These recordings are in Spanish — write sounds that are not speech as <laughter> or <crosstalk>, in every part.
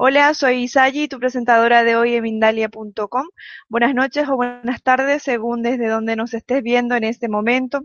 Hola, soy Isayi, tu presentadora de hoy en Mindalia.com. Buenas noches o buenas tardes, según desde donde nos estés viendo en este momento.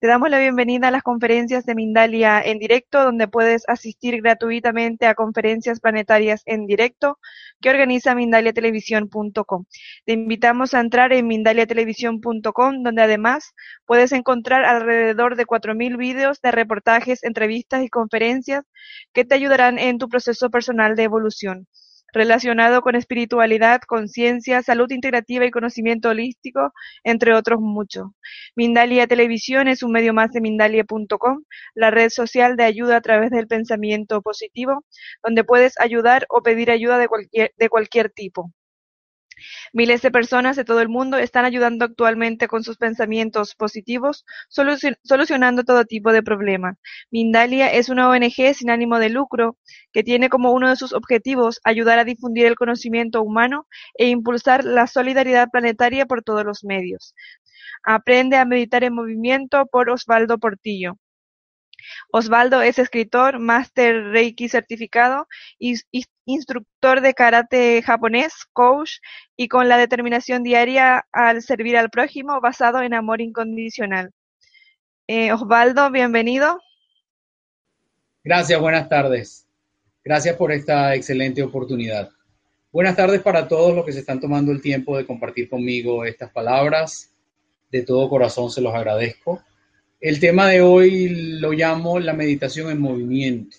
Te damos la bienvenida a las conferencias de Mindalia en directo, donde puedes asistir gratuitamente a conferencias planetarias en directo que organiza mindaliatelevisión.com. Te invitamos a entrar en mindaliatelevisión.com, donde además puedes encontrar alrededor de 4.000 vídeos de reportajes, entrevistas y conferencias que te ayudarán en tu proceso personal de evolución relacionado con espiritualidad, conciencia, salud integrativa y conocimiento holístico, entre otros muchos. Mindalia Televisión es un medio más de Mindalia.com, la red social de ayuda a través del pensamiento positivo, donde puedes ayudar o pedir ayuda de cualquier, de cualquier tipo. Miles de personas de todo el mundo están ayudando actualmente con sus pensamientos positivos, solucionando todo tipo de problemas. Mindalia es una ONG sin ánimo de lucro que tiene como uno de sus objetivos ayudar a difundir el conocimiento humano e impulsar la solidaridad planetaria por todos los medios. Aprende a meditar en movimiento por Osvaldo Portillo. Osvaldo es escritor, máster Reiki certificado, instructor de karate japonés, coach y con la determinación diaria al servir al prójimo basado en amor incondicional. Eh, Osvaldo, bienvenido. Gracias, buenas tardes. Gracias por esta excelente oportunidad. Buenas tardes para todos los que se están tomando el tiempo de compartir conmigo estas palabras. De todo corazón se los agradezco. El tema de hoy lo llamo la meditación en movimiento.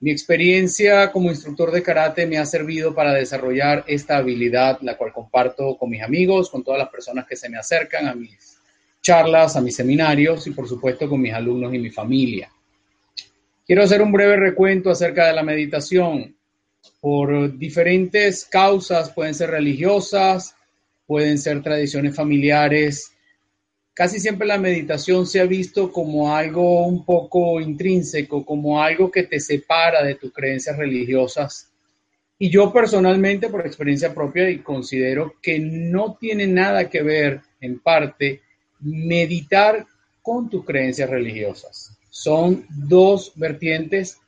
Mi experiencia como instructor de karate me ha servido para desarrollar esta habilidad, la cual comparto con mis amigos, con todas las personas que se me acercan a mis charlas, a mis seminarios y por supuesto con mis alumnos y mi familia. Quiero hacer un breve recuento acerca de la meditación. Por diferentes causas, pueden ser religiosas, pueden ser tradiciones familiares, casi siempre la meditación se ha visto como algo un poco intrínseco, como algo que te separa de tus creencias religiosas. Y yo personalmente, por experiencia propia, y considero que no tiene nada que ver, en parte, meditar con tus creencias religiosas. Son dos vertientes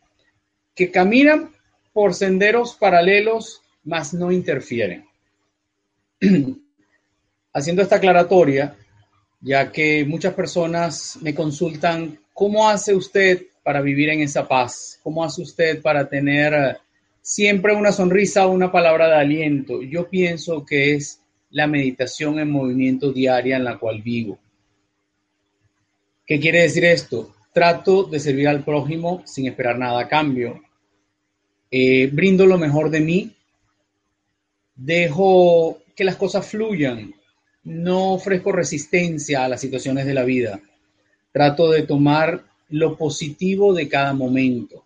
que caminan por senderos paralelos, mas no interfieren. <clears throat> Haciendo esta aclaratoria, ya que muchas personas me consultan, ¿cómo hace usted para vivir en esa paz? ¿Cómo hace usted para tener eh, siempre una sonrisa o una palabra de aliento? Yo pienso que es la meditación en movimiento diaria en la cual vivo. ¿Qué quiere decir esto? Trato de servir al prójimo sin esperar nada a cambio. Eh, brindo lo mejor de mí. Dejo que las cosas fluyan no ofrezco resistencia a las situaciones de la vida. Trato de tomar lo positivo de cada momento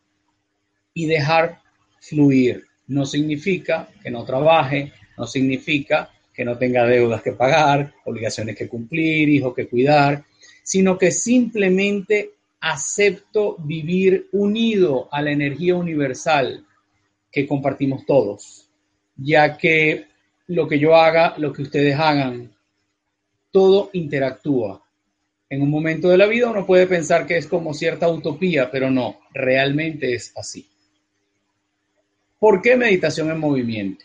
y dejar fluir. No significa que no trabaje, no significa que no tenga deudas que pagar, obligaciones que cumplir, hijos que cuidar, sino que simplemente acepto vivir unido a la energía universal que compartimos todos, ya que lo que yo haga, lo que ustedes hagan, todo interactúa. En un momento de la vida uno puede pensar que es como cierta utopía, pero no, realmente es así. ¿Por qué meditación en movimiento?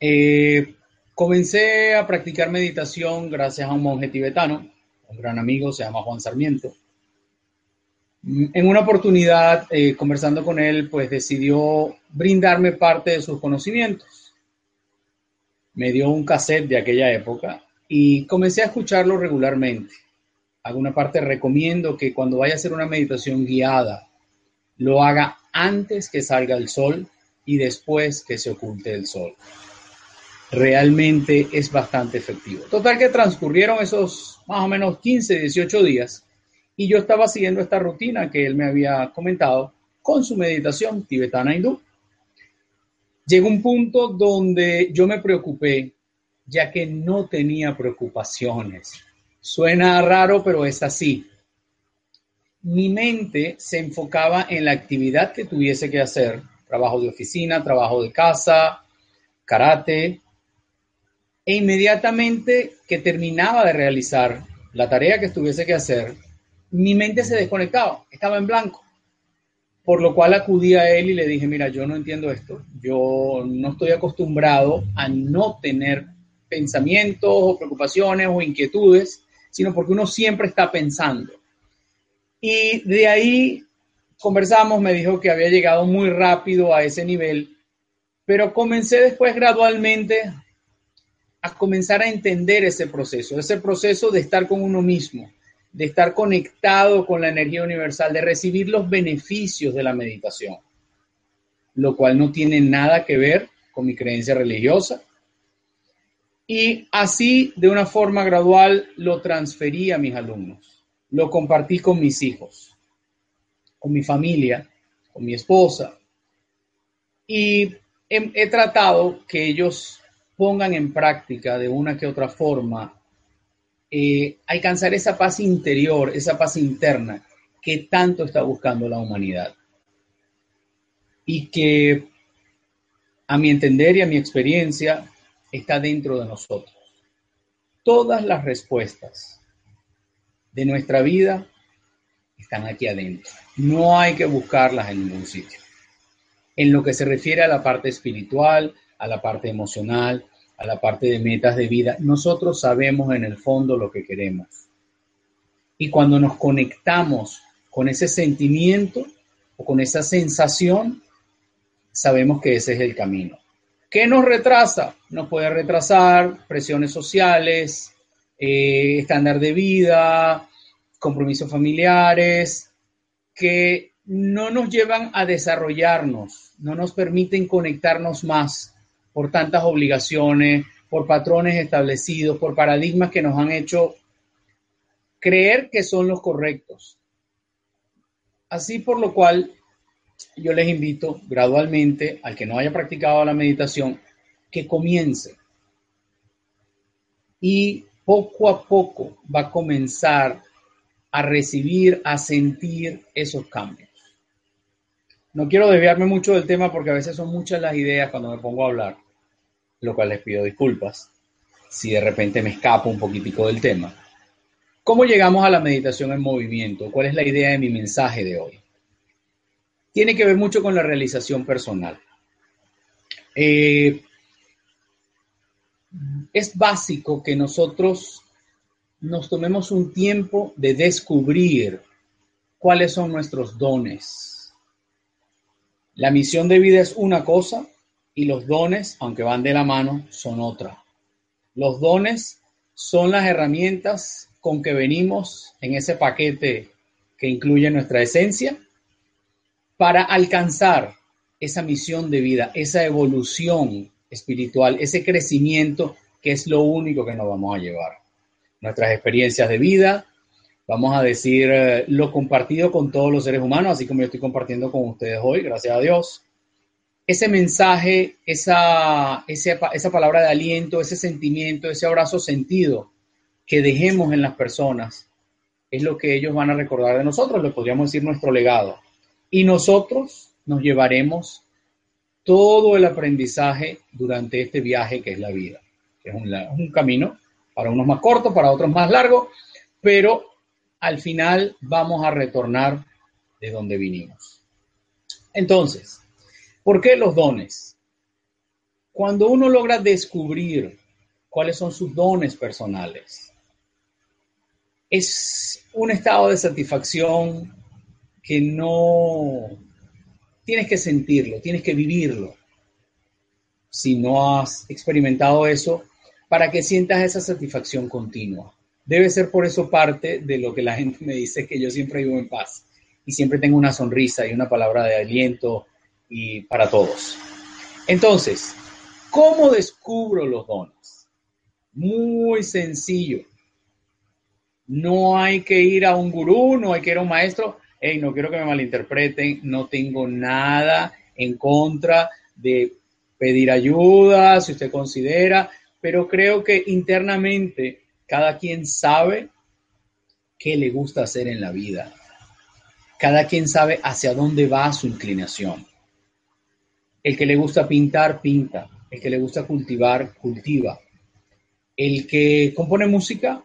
Eh, comencé a practicar meditación gracias a un monje tibetano, un gran amigo, se llama Juan Sarmiento. En una oportunidad, eh, conversando con él, pues decidió brindarme parte de sus conocimientos. Me dio un cassette de aquella época y comencé a escucharlo regularmente. Alguna parte recomiendo que cuando vaya a hacer una meditación guiada, lo haga antes que salga el sol y después que se oculte el sol. Realmente es bastante efectivo. Total que transcurrieron esos más o menos 15, 18 días y yo estaba siguiendo esta rutina que él me había comentado con su meditación tibetana hindú. Llegó un punto donde yo me preocupé, ya que no tenía preocupaciones. Suena raro, pero es así. Mi mente se enfocaba en la actividad que tuviese que hacer, trabajo de oficina, trabajo de casa, karate, e inmediatamente que terminaba de realizar la tarea que estuviese que hacer, mi mente se desconectaba, estaba en blanco. Por lo cual acudí a él y le dije, mira, yo no entiendo esto, yo no estoy acostumbrado a no tener pensamientos o preocupaciones o inquietudes, sino porque uno siempre está pensando. Y de ahí conversamos, me dijo que había llegado muy rápido a ese nivel, pero comencé después gradualmente a comenzar a entender ese proceso, ese proceso de estar con uno mismo, de estar conectado con la energía universal, de recibir los beneficios de la meditación, lo cual no tiene nada que ver con mi creencia religiosa. Y así, de una forma gradual, lo transferí a mis alumnos, lo compartí con mis hijos, con mi familia, con mi esposa. Y he, tratado que ellos pongan en práctica de una que otra forma eh, alcanzar esa paz interior, esa paz interna que tanto está buscando la humanidad. Y que, a mi entender y a mi experiencia, está dentro de nosotros. Todas las respuestas de nuestra vida están aquí adentro. No hay que buscarlas en ningún sitio. En lo que se refiere a la parte espiritual, a la parte emocional, a la parte de metas de vida, nosotros sabemos en el fondo lo que queremos. Y cuando nos conectamos con ese sentimiento o con esa sensación, sabemos que ese es el camino. ¿Qué nos retrasa? Nos puede retrasar presiones sociales, eh, estándar de vida, compromisos familiares, que no nos llevan a desarrollarnos, no nos permiten conectarnos más por tantas obligaciones, por patrones establecidos, por paradigmas que nos han hecho creer que son los correctos. Así por lo cual yo les invito gradualmente al que no haya practicado la meditación que comience. Y poco a poco va a comenzar a recibir, a sentir esos cambios. No quiero desviarme mucho del tema porque a veces son muchas las ideas cuando me pongo a hablar lo cual les pido disculpas si de repente me escapo un poquitico del tema. ¿Cómo llegamos a la meditación en movimiento? ¿Cuál es la idea de mi mensaje de hoy? Tiene que ver mucho con la realización personal. Eh, es básico que nosotros nos tomemos un tiempo de descubrir cuáles son nuestros dones. La misión de vida es una cosa y los dones, aunque van de la mano, son otra. Los dones son las herramientas con que venimos en ese paquete que incluye nuestra esencia para alcanzar esa misión de vida, esa evolución espiritual, ese crecimiento que es lo único que nos vamos a llevar. Nuestras experiencias de vida, vamos a decir, eh, lo compartido con todos los seres humanos, así como yo estoy compartiendo con ustedes hoy, gracias a Dios ese mensaje, esa, esa, palabra de aliento, ese sentimiento, ese abrazo sentido que dejemos en las personas, es lo que ellos van a recordar de nosotros, le podríamos decir nuestro legado. Y nosotros nos llevaremos todo el aprendizaje durante este viaje que es la vida, que es un, un camino para unos más cortos, para otros más largos, pero al final vamos a retornar de donde vinimos. Entonces, ¿Por qué los dones? Cuando uno logra descubrir cuáles son sus dones personales, es un estado de satisfacción que no tienes que sentirlo, tienes que vivirlo. Si no has experimentado eso, para que sientas esa satisfacción continua. Debe ser por eso parte de lo que la gente me dice que yo siempre vivo en paz y siempre tengo una sonrisa y una palabra de aliento y para todos. Entonces, ¿cómo descubro los dones? Muy sencillo. No hay que ir a un gurú, no hay que ir a un maestro. Hey, no quiero que me malinterpreten, no tengo nada en contra de pedir ayuda, si usted considera, pero creo que internamente cada quien sabe qué le gusta hacer en la vida. Cada quien sabe hacia dónde va su inclinación. El que le gusta pintar, pinta. El que le gusta cultivar, cultiva. El que compone música,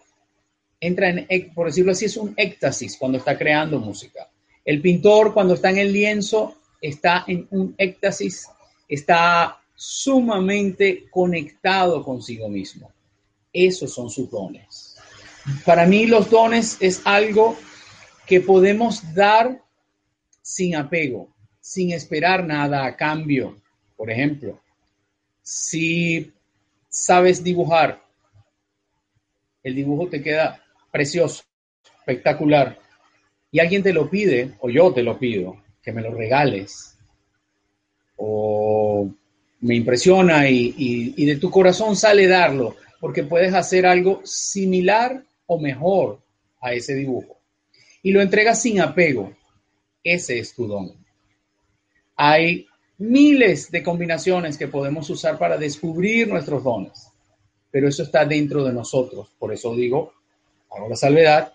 entra en, por decirlo así, es un éxtasis cuando está creando música. El pintor, cuando está en el lienzo, está en un éxtasis, está sumamente conectado consigo mismo. Esos son sus dones. Para mí los dones es algo que podemos dar sin apego, sin esperar nada a cambio. Por ejemplo, si sabes dibujar, el dibujo te queda precioso, espectacular, y alguien te lo pide, o yo te lo pido, que me lo regales, o me impresiona y, de tu corazón sale darlo, porque puedes hacer algo similar o mejor a ese dibujo. Y lo entregas sin apego. Ese es tu don. Hay miles de combinaciones que podemos usar para descubrir nuestros dones, pero eso está dentro de nosotros. Por eso digo, la salvedad,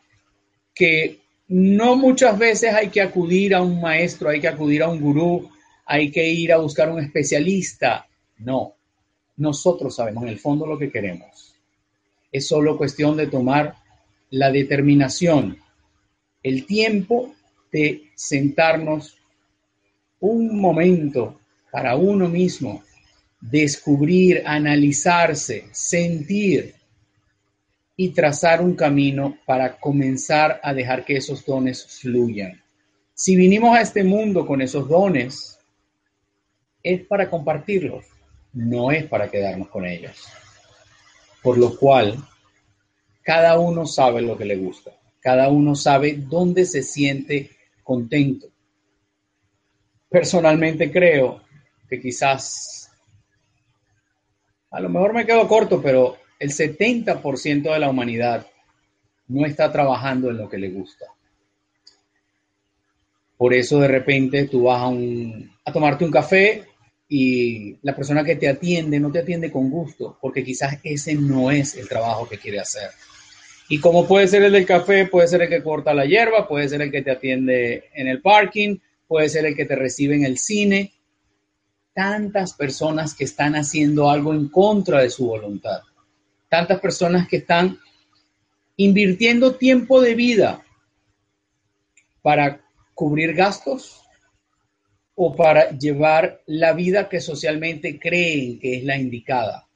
que no muchas veces hay que acudir a un maestro, hay que acudir a un gurú, hay que ir a buscar un especialista. No, nosotros sabemos en el fondo lo que queremos. Es solo cuestión de tomar la determinación, el tiempo de sentarnos un momento para uno mismo, descubrir, analizarse, sentir y trazar un camino para comenzar a dejar que esos dones fluyan. Si vinimos a este mundo con esos dones, es para compartirlos, no es para quedarnos con ellos. Por lo cual, cada uno sabe lo que le gusta, cada uno sabe dónde se siente contento. Personalmente creo que quizás, a lo mejor me quedo corto, pero el 70% de la humanidad no está trabajando en lo que le gusta. Por eso de repente tú vas a, tomarte un café y la persona que te atiende no te atiende con gusto, porque quizás ese no es el trabajo que quiere hacer. Y como puede ser el del café, puede ser el que corta la hierba, puede ser el que te atiende en el parking, puede ser el que te recibe en el cine. Tantas personas que están haciendo algo en contra de su voluntad. Tantas personas que están invirtiendo tiempo de vida para cubrir gastos, o para llevar la vida que socialmente creen que es la indicada,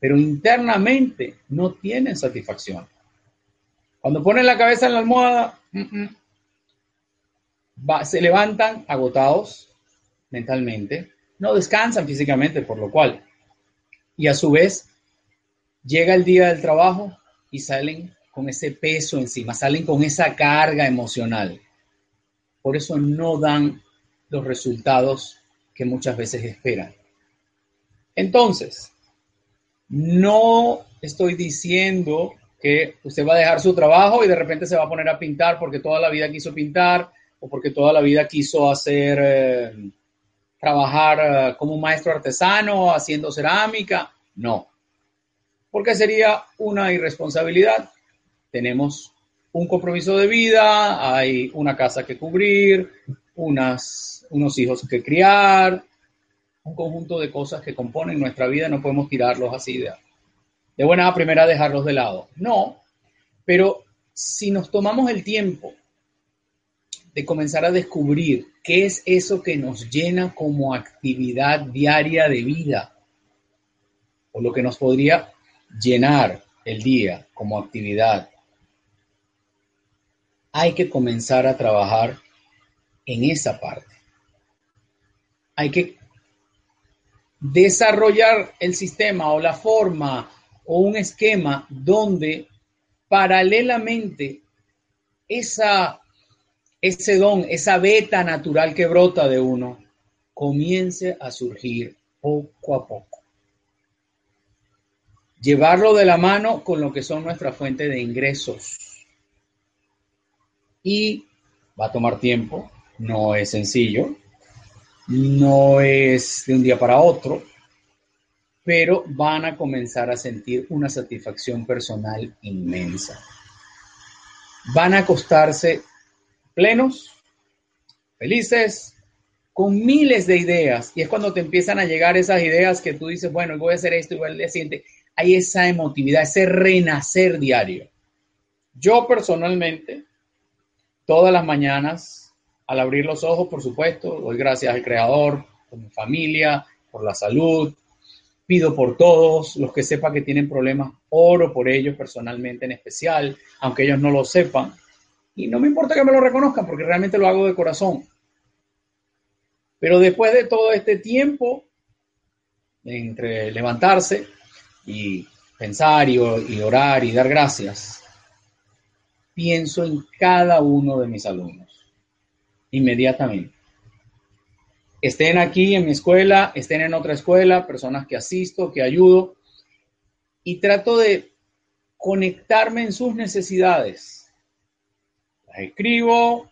pero internamente no tienen satisfacción. Cuando ponen la cabeza en la almohada, se levantan agotados mentalmente, no descansan físicamente, por lo cual, y a su vez llega el día del trabajo y salen con ese peso encima, salen con esa carga emocional. Por eso no dan los resultados que muchas veces esperan. Entonces, no estoy diciendo que usted va a dejar su trabajo y de repente se va a poner a pintar porque toda la vida quiso pintar o porque toda la vida quiso hacer, eh, trabajar eh, como un maestro artesano haciendo cerámica. No, porque sería una irresponsabilidad. Tenemos un compromiso de vida, hay una casa que cubrir, unas unos hijos que criar, un conjunto de cosas que componen nuestra vida, no podemos tirarlos así de, de buena a primera dejarlos de lado. No, pero si nos tomamos el tiempo de comenzar a descubrir qué es eso que nos llena como actividad diaria de vida, o lo que nos podría llenar el día como actividad, hay que comenzar a trabajar en esa parte. Hay que desarrollar el sistema o la forma o un esquema donde paralelamente esa, ese don, esa beta natural que brota de uno, comience a surgir poco a poco. Llevarlo de la mano con lo que son nuestras fuentes de ingresos. Y va a tomar tiempo, no es sencillo, no es de un día para otro, pero van a comenzar a sentir una satisfacción personal inmensa. Van a acostarse plenos, felices, con miles de ideas. Y es cuando te empiezan a llegar esas ideas que tú dices, bueno, voy a hacer esto, igual el día siguiente. Hay esa emotividad, ese renacer diario. Yo personalmente, todas las mañanas, al abrir los ojos, por supuesto, doy gracias al Creador, por mi familia, por la salud. Pido por todos los que sepan que tienen problemas, oro por ellos personalmente en especial, aunque ellos no lo sepan. Y no me importa que me lo reconozcan porque realmente lo hago de corazón. Pero después de todo este tiempo, entre levantarse y pensar y, orar y dar gracias, pienso en cada uno de mis alumnos inmediatamente. Estén aquí en mi escuela, estén en otra escuela, personas que asisto, que ayudo, y trato de conectarme en sus necesidades. Las escribo,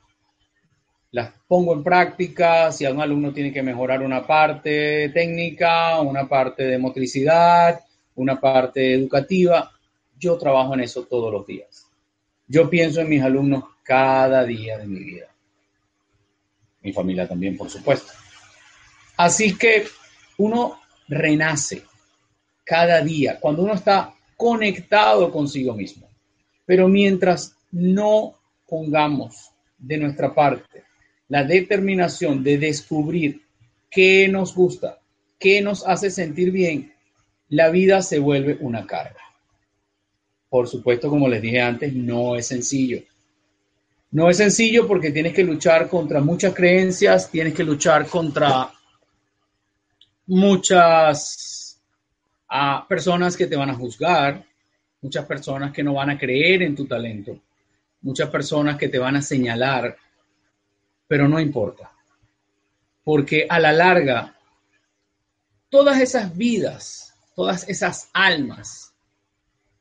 las pongo en práctica, si algún alumno tiene que mejorar una parte técnica, una parte de motricidad, una parte educativa, yo trabajo en eso todos los días. Yo pienso en mis alumnos cada día de mi vida mi familia también, por supuesto. Así que uno renace cada día cuando uno está conectado consigo mismo. Pero mientras no pongamos de nuestra parte la determinación de descubrir qué nos gusta, qué nos hace sentir bien, la vida se vuelve una carga. Por supuesto, como les dije antes, no es sencillo. No es sencillo porque tienes que luchar contra muchas creencias, tienes que luchar contra muchas ah, personas que te van a juzgar, muchas personas que no van a creer en tu talento, muchas personas que te van a señalar, pero no importa, porque a la larga, todas esas vidas, todas esas almas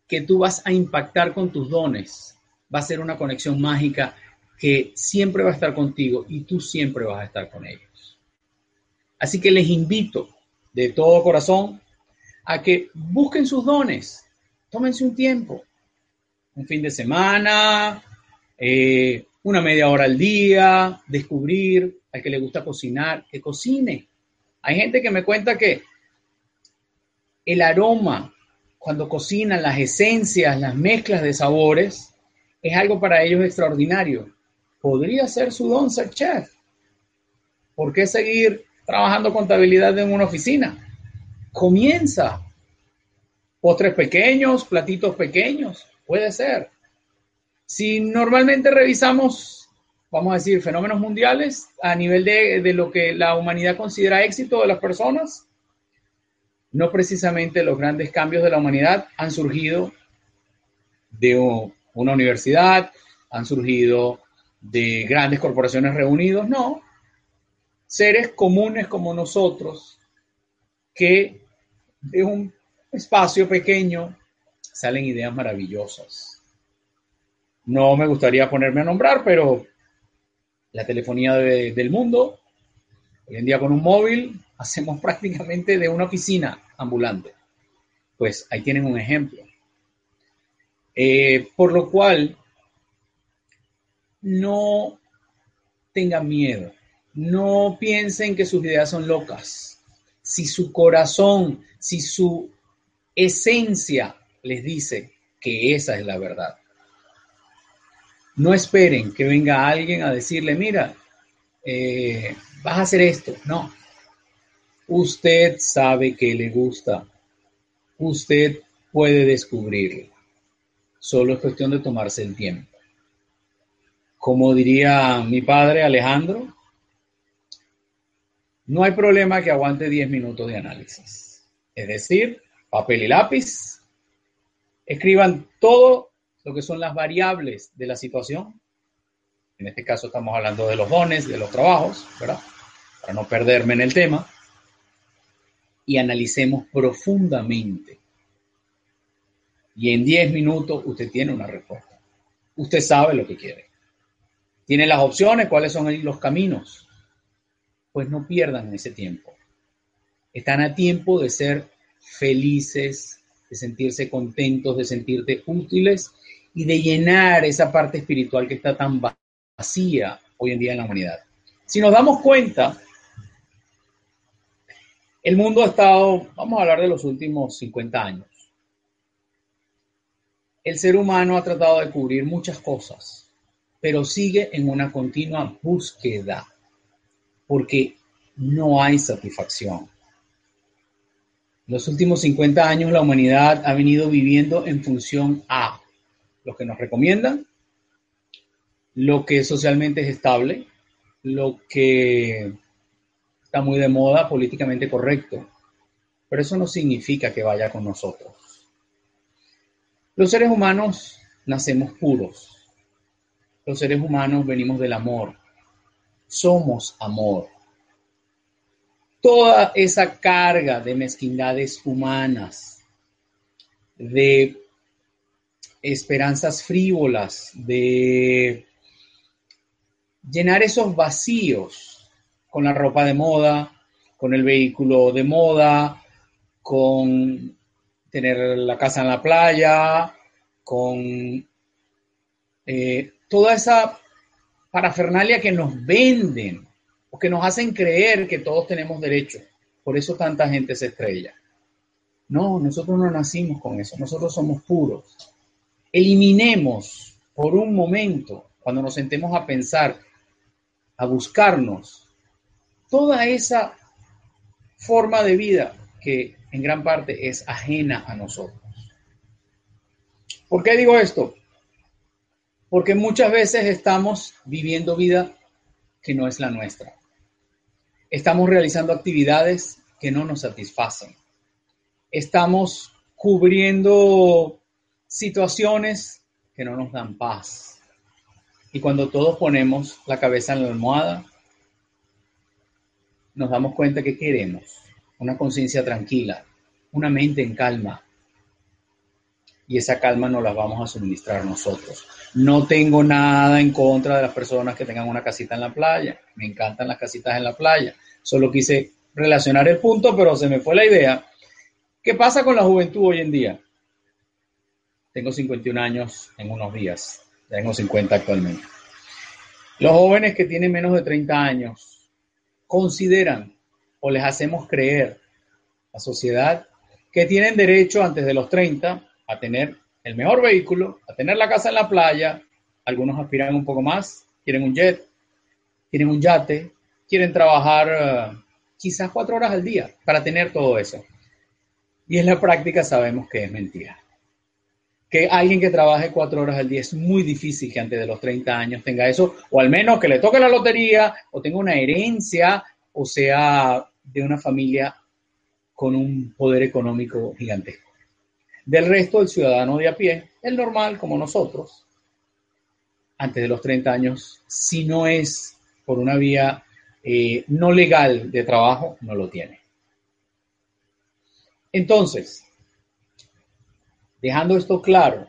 que tú vas a impactar con tus dones, va a ser una conexión mágica que siempre va a estar contigo y tú siempre vas a estar con ellos. Así que les invito de todo corazón a que busquen sus dones, tómense un tiempo, un fin de semana, eh, una media hora al día, descubrir al que le gusta cocinar, que cocine. Hay gente que me cuenta que el aroma, cuando cocinan, las esencias, las mezclas de sabores, es algo para ellos extraordinario. Podría ser su don ser chef. ¿Por qué seguir trabajando contabilidad en una oficina? Comienza. Postres pequeños, platitos pequeños, puede ser. Si normalmente revisamos, vamos a decir, fenómenos mundiales a nivel de, de lo que la humanidad considera éxito de las personas, no precisamente los grandes cambios de la humanidad han surgido de una universidad, han surgido de grandes corporaciones reunidos, no. Seres comunes como nosotros que de un espacio pequeño salen ideas maravillosas. No me gustaría ponerme a nombrar, pero la telefonía del mundo, hoy en día con un móvil, hacemos <laughs> prácticamente de una oficina ambulante. Pues ahí tienen un ejemplo. Eh, por lo cual, no tengan miedo, no piensen que sus ideas son locas. Si su corazón, si su esencia les dice que esa es la verdad. No esperen que venga alguien a decirle, mira, eh, vas a hacer esto. No. Usted sabe que le gusta. Usted puede descubrirlo. Solo es cuestión de tomarse el tiempo. Como diría mi padre Alejandro, No hay problema que aguante 10 minutos de análisis. Es decir, papel y lápiz, escriban todo lo que son las variables de la situación. En este caso estamos hablando de los dones, de los trabajos, ¿verdad? Para no perderme en el tema. Y analicemos profundamente. Y en 10 minutos usted tiene una respuesta. Usted sabe lo que quiere. Tiene las opciones, cuáles son los caminos. Pues no pierdan ese tiempo. Están a tiempo de ser felices, de sentirse contentos, de sentirte útiles y de llenar esa parte espiritual que está tan vacía hoy en día en la humanidad. Si nos damos cuenta, el mundo ha estado, vamos a hablar de los últimos 50 años. El ser humano ha tratado de cubrir muchas cosas, pero sigue en una continua búsqueda, porque no hay satisfacción. En los últimos 50 años la humanidad ha venido viviendo en función a lo que nos recomiendan, lo que socialmente es estable, lo que está muy de moda, políticamente correcto, pero eso no significa que vaya con nosotros. Los seres humanos nacemos puros. Los seres humanos venimos del amor. Somos amor. Toda esa carga de mezquindades humanas, de esperanzas frívolas, de llenar esos vacíos con la ropa de moda, con el vehículo de moda, con tener la casa en la playa, con eh, toda esa parafernalia que nos venden o que nos hacen creer que todos tenemos derecho. Por eso tanta gente se estrella. No, nosotros no nacimos con eso, nosotros somos puros eliminemos por un momento, cuando nos sentemos a pensar, a buscarnos, toda esa forma de vida que en gran parte es ajena a nosotros. ¿Por qué digo esto? Porque muchas veces estamos viviendo vida que no es la nuestra. Estamos realizando actividades que no nos satisfacen. Estamos cubriendo situaciones que no nos dan paz. Y cuando todos ponemos la cabeza en la almohada, nos damos cuenta que queremos una conciencia tranquila, una mente en calma. Y esa calma nos la vamos a suministrar nosotros. No tengo nada en contra de las personas que tengan una casita en la playa. Me encantan las casitas en la playa. Solo quise relacionar el punto, pero se me fue la idea. ¿Qué pasa con la juventud hoy en día? Tengo 51 años en unos días, tengo 50 actualmente. Los jóvenes que tienen menos de 30 años consideran o les hacemos creer la sociedad que tienen derecho antes de los 30 a tener el mejor vehículo, a tener la casa en la playa, algunos aspiran un poco más, quieren un jet, quieren un yate, quieren trabajar eh, quizás cuatro horas al día para tener todo eso. Y en la práctica sabemos que es mentira que alguien que trabaje cuatro horas al día es muy difícil que antes de los 30 años tenga eso, o al menos que le toque la lotería, o tenga una herencia, o sea de una familia con un poder económico gigantesco. Del resto, del ciudadano de a pie, el normal como nosotros, antes de los 30 años, si no es por una vía eh, no legal de trabajo, no lo tiene. Entonces, Dejando esto claro,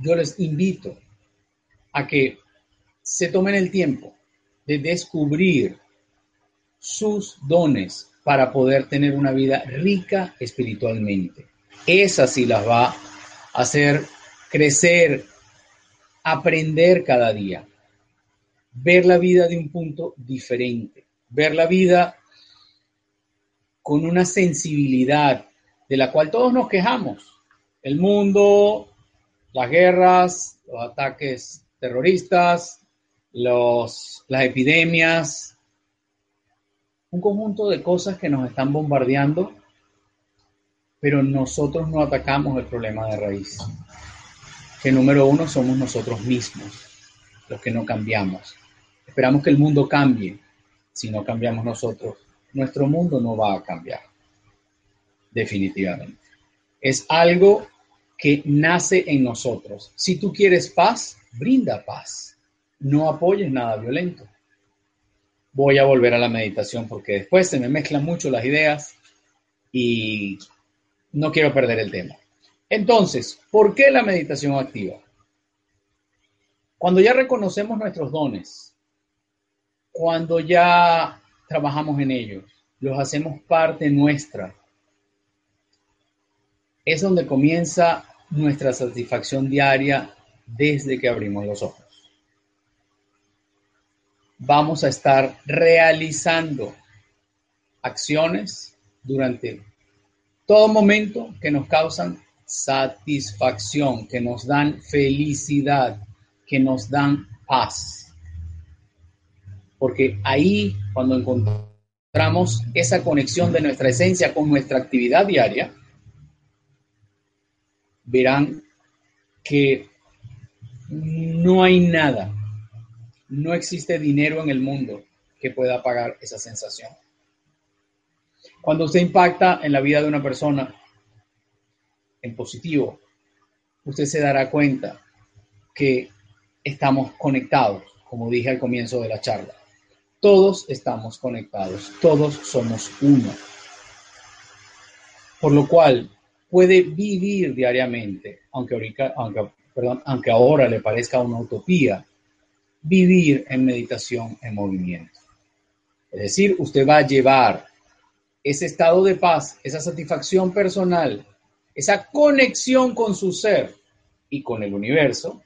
yo les invito a que se tomen el tiempo de descubrir sus dones para poder tener una vida rica espiritualmente. Esa sí las va a hacer crecer, aprender cada día, ver la vida de un punto diferente, ver la vida con una sensibilidad de la cual todos nos quejamos, el mundo, las guerras, los ataques terroristas, los, las epidemias, un conjunto de cosas que nos están bombardeando, pero nosotros no atacamos el problema de raíz. Que número uno somos nosotros mismos, los que no cambiamos. Esperamos que el mundo cambie. Si no cambiamos nosotros, nuestro mundo no va a cambiar. Definitivamente. Es algo que nace en nosotros. Si tú quieres paz, brinda paz. No apoyes nada violento. Voy a volver a la meditación porque después se me mezclan mucho las ideas y no quiero perder el tema. Entonces, ¿por qué la meditación activa? Cuando ya reconocemos nuestros dones, cuando ya trabajamos en ellos, los hacemos parte nuestra, es donde comienza nuestra satisfacción diaria desde que abrimos los ojos. Vamos a estar realizando acciones durante todo momento que nos causan satisfacción, que nos dan felicidad, que nos dan paz. Porque ahí, cuando encontramos esa conexión de nuestra esencia con nuestra actividad diaria, verán que no hay nada, no existe dinero en el mundo que pueda pagar esa sensación. Cuando usted impacta en la vida de una persona en positivo, usted se dará cuenta que estamos conectados, como dije al comienzo de la charla. Todos estamos conectados, todos somos uno. Por lo cual, puede vivir diariamente, aunque, ahora le parezca una utopía, vivir en meditación en movimiento. Es decir, usted va a llevar ese estado de paz, esa satisfacción personal, esa conexión con su ser y con el universo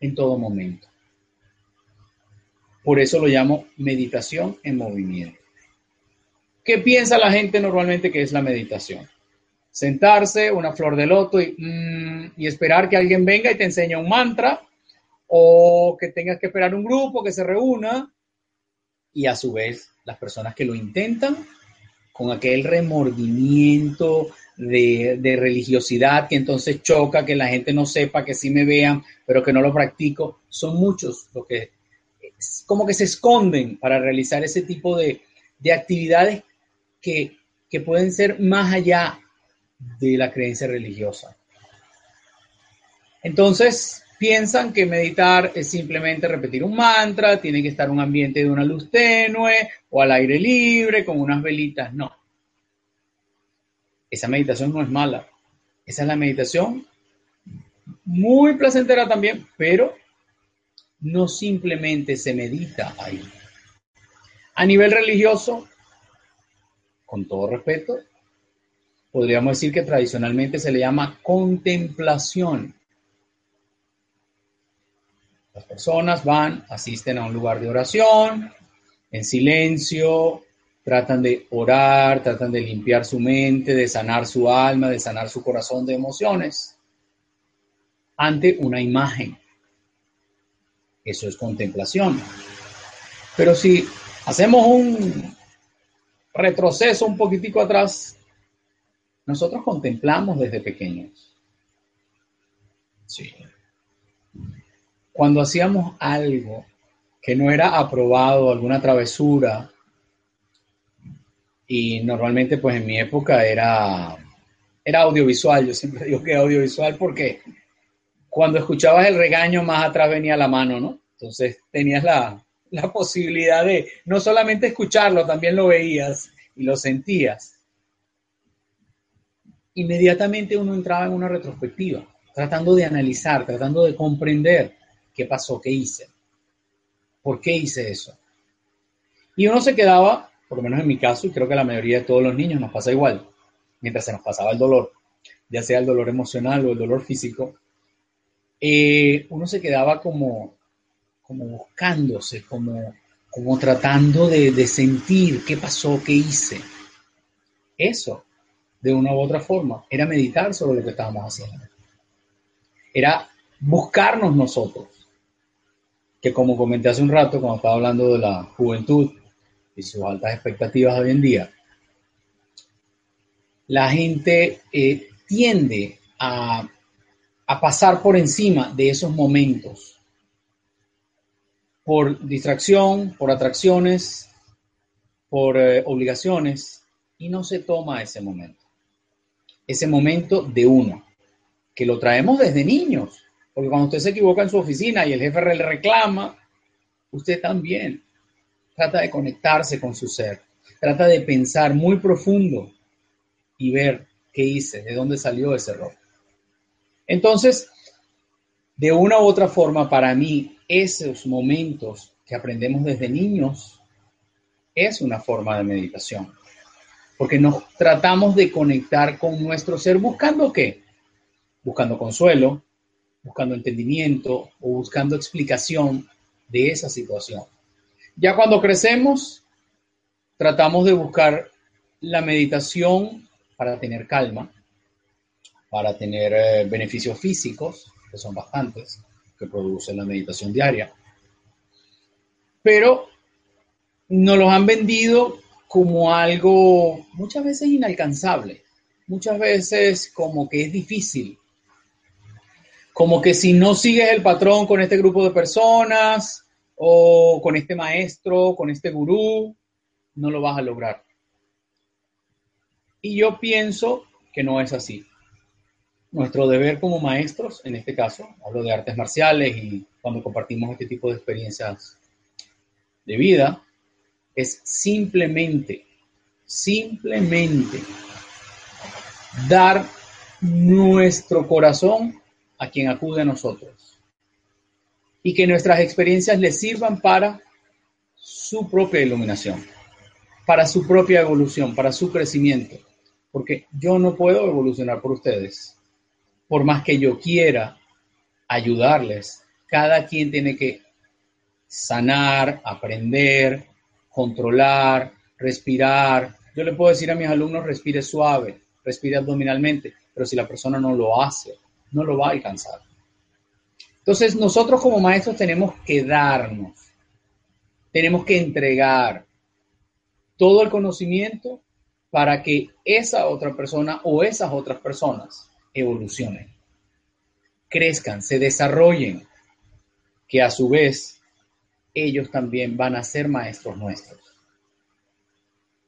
en todo momento. Por eso lo llamo meditación en movimiento. ¿Qué piensa la gente normalmente que es la meditación? Sentarse, una flor de loto mm, y, esperar que alguien venga y te enseñe un mantra o que tengas que esperar un grupo que se reúna y a su vez las personas que lo intentan con aquel remordimiento de, de, religiosidad que entonces choca, que la gente no sepa, que sí me vean, pero que no lo practico. Son muchos los que como que se esconden para realizar ese tipo de, de actividades que, que pueden ser más allá de la creencia religiosa. Entonces, piensan que meditar es simplemente repetir un mantra, tiene que estar un ambiente de una luz tenue o al aire libre con unas velitas. No. Esa meditación no es mala. Esa es la meditación muy placentera también, pero no simplemente se medita ahí. A nivel religioso, con todo respeto, podríamos decir que tradicionalmente se le llama contemplación. Las personas van, asisten a un lugar de oración, en silencio, tratan de orar, tratan de limpiar su mente, de sanar su alma, de sanar su corazón de emociones ante una imagen. Eso es contemplación. Pero si hacemos un retroceso un poquitico atrás, nosotros contemplamos desde pequeños. Sí. Cuando hacíamos algo que no era aprobado, alguna travesura, y normalmente pues en mi época era, era audiovisual, yo siempre <laughs> digo que audiovisual porque cuando escuchabas el regaño más atrás venía la mano, ¿no? Entonces tenías la, la posibilidad de no solamente escucharlo, también lo veías y lo sentías inmediatamente uno entraba en una retrospectiva, tratando de analizar, tratando de comprender qué pasó, qué hice, por qué hice eso. Y uno se quedaba, por lo menos en mi caso, y creo que la mayoría de todos los niños nos pasa igual, mientras se nos pasaba el dolor, ya sea el dolor emocional o el dolor físico, eh, uno se quedaba como, como buscándose, como, como tratando de, de sentir qué pasó, qué hice. Eso de una u otra forma, era meditar sobre lo que estábamos haciendo. Era buscarnos nosotros, que como comenté hace un rato cuando estaba hablando de la juventud y sus altas expectativas hoy en día, la gente eh, tiende a, a pasar por encima de esos momentos por distracción, por atracciones por eh, obligaciones y no se toma ese momento. Ese momento de uno, que lo traemos desde niños, porque cuando usted se equivoca en su oficina y el jefe le reclama, usted también trata de conectarse con su ser, trata de pensar muy profundo y ver qué hice, de dónde salió ese error. Entonces, de una u otra forma, para mí, esos momentos que aprendemos desde niños es una forma de meditación. Porque nos tratamos de conectar con nuestro ser buscando qué? Buscando consuelo, buscando entendimiento o buscando explicación de esa situación. Ya cuando crecemos, tratamos de buscar la meditación para tener calma, para tener eh, beneficios físicos, que son bastantes, que produce la meditación diaria. Pero nos los han vendido como algo muchas veces inalcanzable, muchas veces como que es difícil, como que si no sigues el patrón con este grupo de personas o con este maestro, con este gurú, no lo vas a lograr. Y yo pienso que no es así. Nuestro deber como maestros, en este caso, hablo de artes marciales y cuando compartimos este tipo de experiencias de vida, es simplemente, simplemente dar nuestro corazón a quien acude a nosotros. Y que nuestras experiencias le sirvan para su propia iluminación, para su propia evolución, para su crecimiento, porque yo no puedo evolucionar por ustedes, por más que yo quiera ayudarles, cada quien tiene que sanar, aprender, controlar, respirar. Yo le puedo decir a mis alumnos, respire suave, respire abdominalmente, pero si la persona no lo hace, no lo va a alcanzar. Entonces, nosotros como maestros tenemos que darnos, tenemos que entregar todo el conocimiento para que esa otra persona o esas otras personas evolucionen, crezcan, se desarrollen, que a su vez ellos también van a ser maestros nuestros.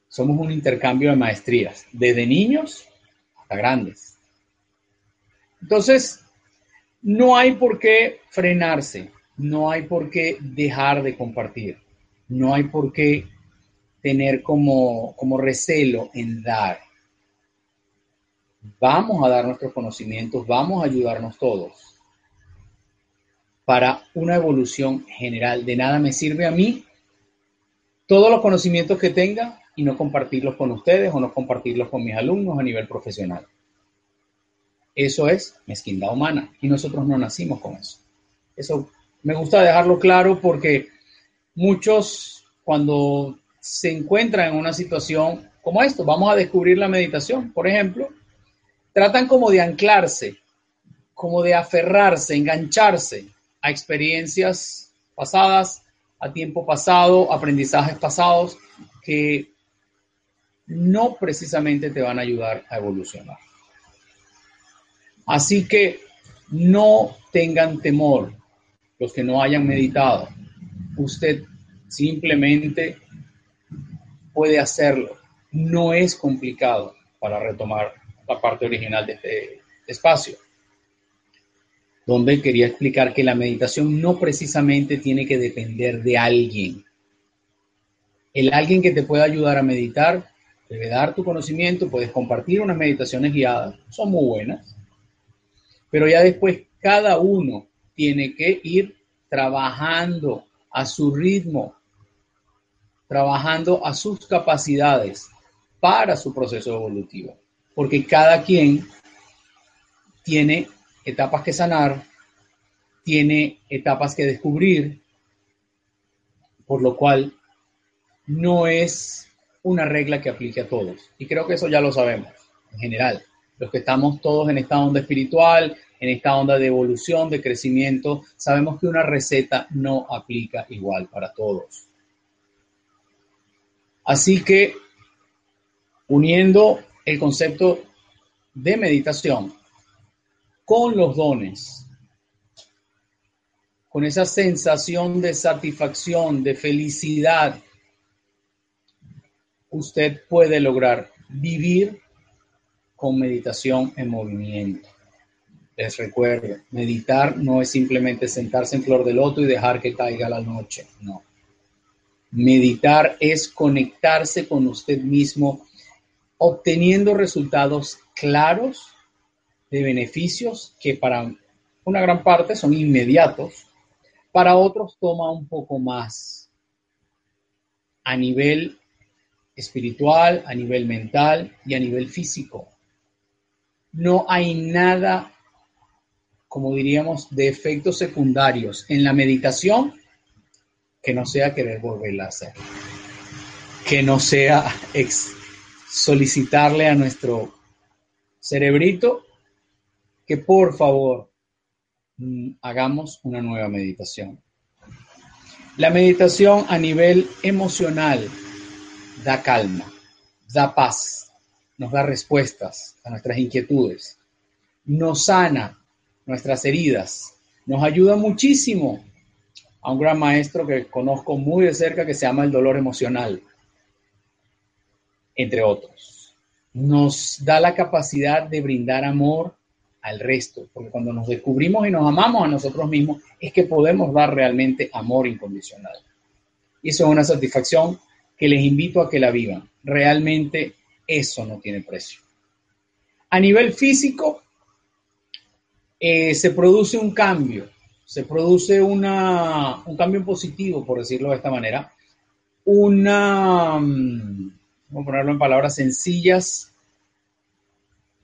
Somos un intercambio de maestrías, desde niños hasta grandes. Entonces, no hay por qué frenarse, no hay por qué dejar de compartir, no hay por qué tener como, como recelo en dar. Vamos a dar nuestros conocimientos, vamos a ayudarnos todos para una evolución general. De nada me sirve a mí todos los conocimientos que tenga y no compartirlos con ustedes o no compartirlos con mis alumnos a nivel profesional. Eso es mezquindad humana y nosotros no nacimos con eso. Eso me gusta dejarlo claro porque muchos cuando se encuentran en una situación como esto, vamos a descubrir la meditación, por ejemplo, tratan como de anclarse, como de aferrarse, engancharse a experiencias pasadas, a tiempo pasado, aprendizajes pasados que no precisamente te van a ayudar a evolucionar. Así que no tengan temor los que no hayan meditado. Usted simplemente puede hacerlo. No es complicado para retomar la parte original de este espacio, donde quería explicar que la meditación no precisamente tiene que depender de alguien. El alguien que te pueda ayudar a meditar debe dar tu conocimiento, puedes compartir unas meditaciones guiadas, son muy buenas, pero ya después cada uno tiene que ir trabajando a su ritmo, trabajando a sus capacidades para su proceso evolutivo, porque cada quien tiene etapas que sanar, tiene etapas que descubrir, por lo cual no es una regla que aplique a todos. Y creo que eso ya lo sabemos en general los que estamos todos en esta onda espiritual, en esta onda de evolución, de crecimiento, sabemos que una receta no aplica igual para todos. Así que, uniendo el concepto de meditación con los dones, con esa sensación de satisfacción, de felicidad, usted puede lograr vivir con meditación en movimiento. Les recuerdo, meditar no es simplemente sentarse en flor de loto y dejar que caiga la noche, no. Meditar es conectarse con usted mismo, obteniendo resultados claros de beneficios que para una gran parte son inmediatos, para otros toma un poco más a nivel espiritual, a nivel mental y a nivel físico. No hay nada, como diríamos, de efectos secundarios en la meditación que no sea querer volverla a hacer, que no sea ex solicitarle a nuestro cerebrito que por favor mm, hagamos una nueva meditación. La meditación a nivel emocional da calma, da paz, nos da respuestas a nuestras inquietudes, nos sana nuestras heridas, nos ayuda muchísimo a un gran maestro que conozco muy de cerca que se llama el dolor emocional, entre otros. Nos da la capacidad de brindar amor al resto, porque cuando nos descubrimos y nos amamos a nosotros mismos es que podemos dar realmente amor incondicional. Y eso es una satisfacción que les invito a que la vivan. Realmente eso no tiene precio. A nivel físico, eh, se produce un cambio, se produce una, un cambio positivo, por decirlo de esta manera, una, mm, vamos a ponerlo en palabras sencillas,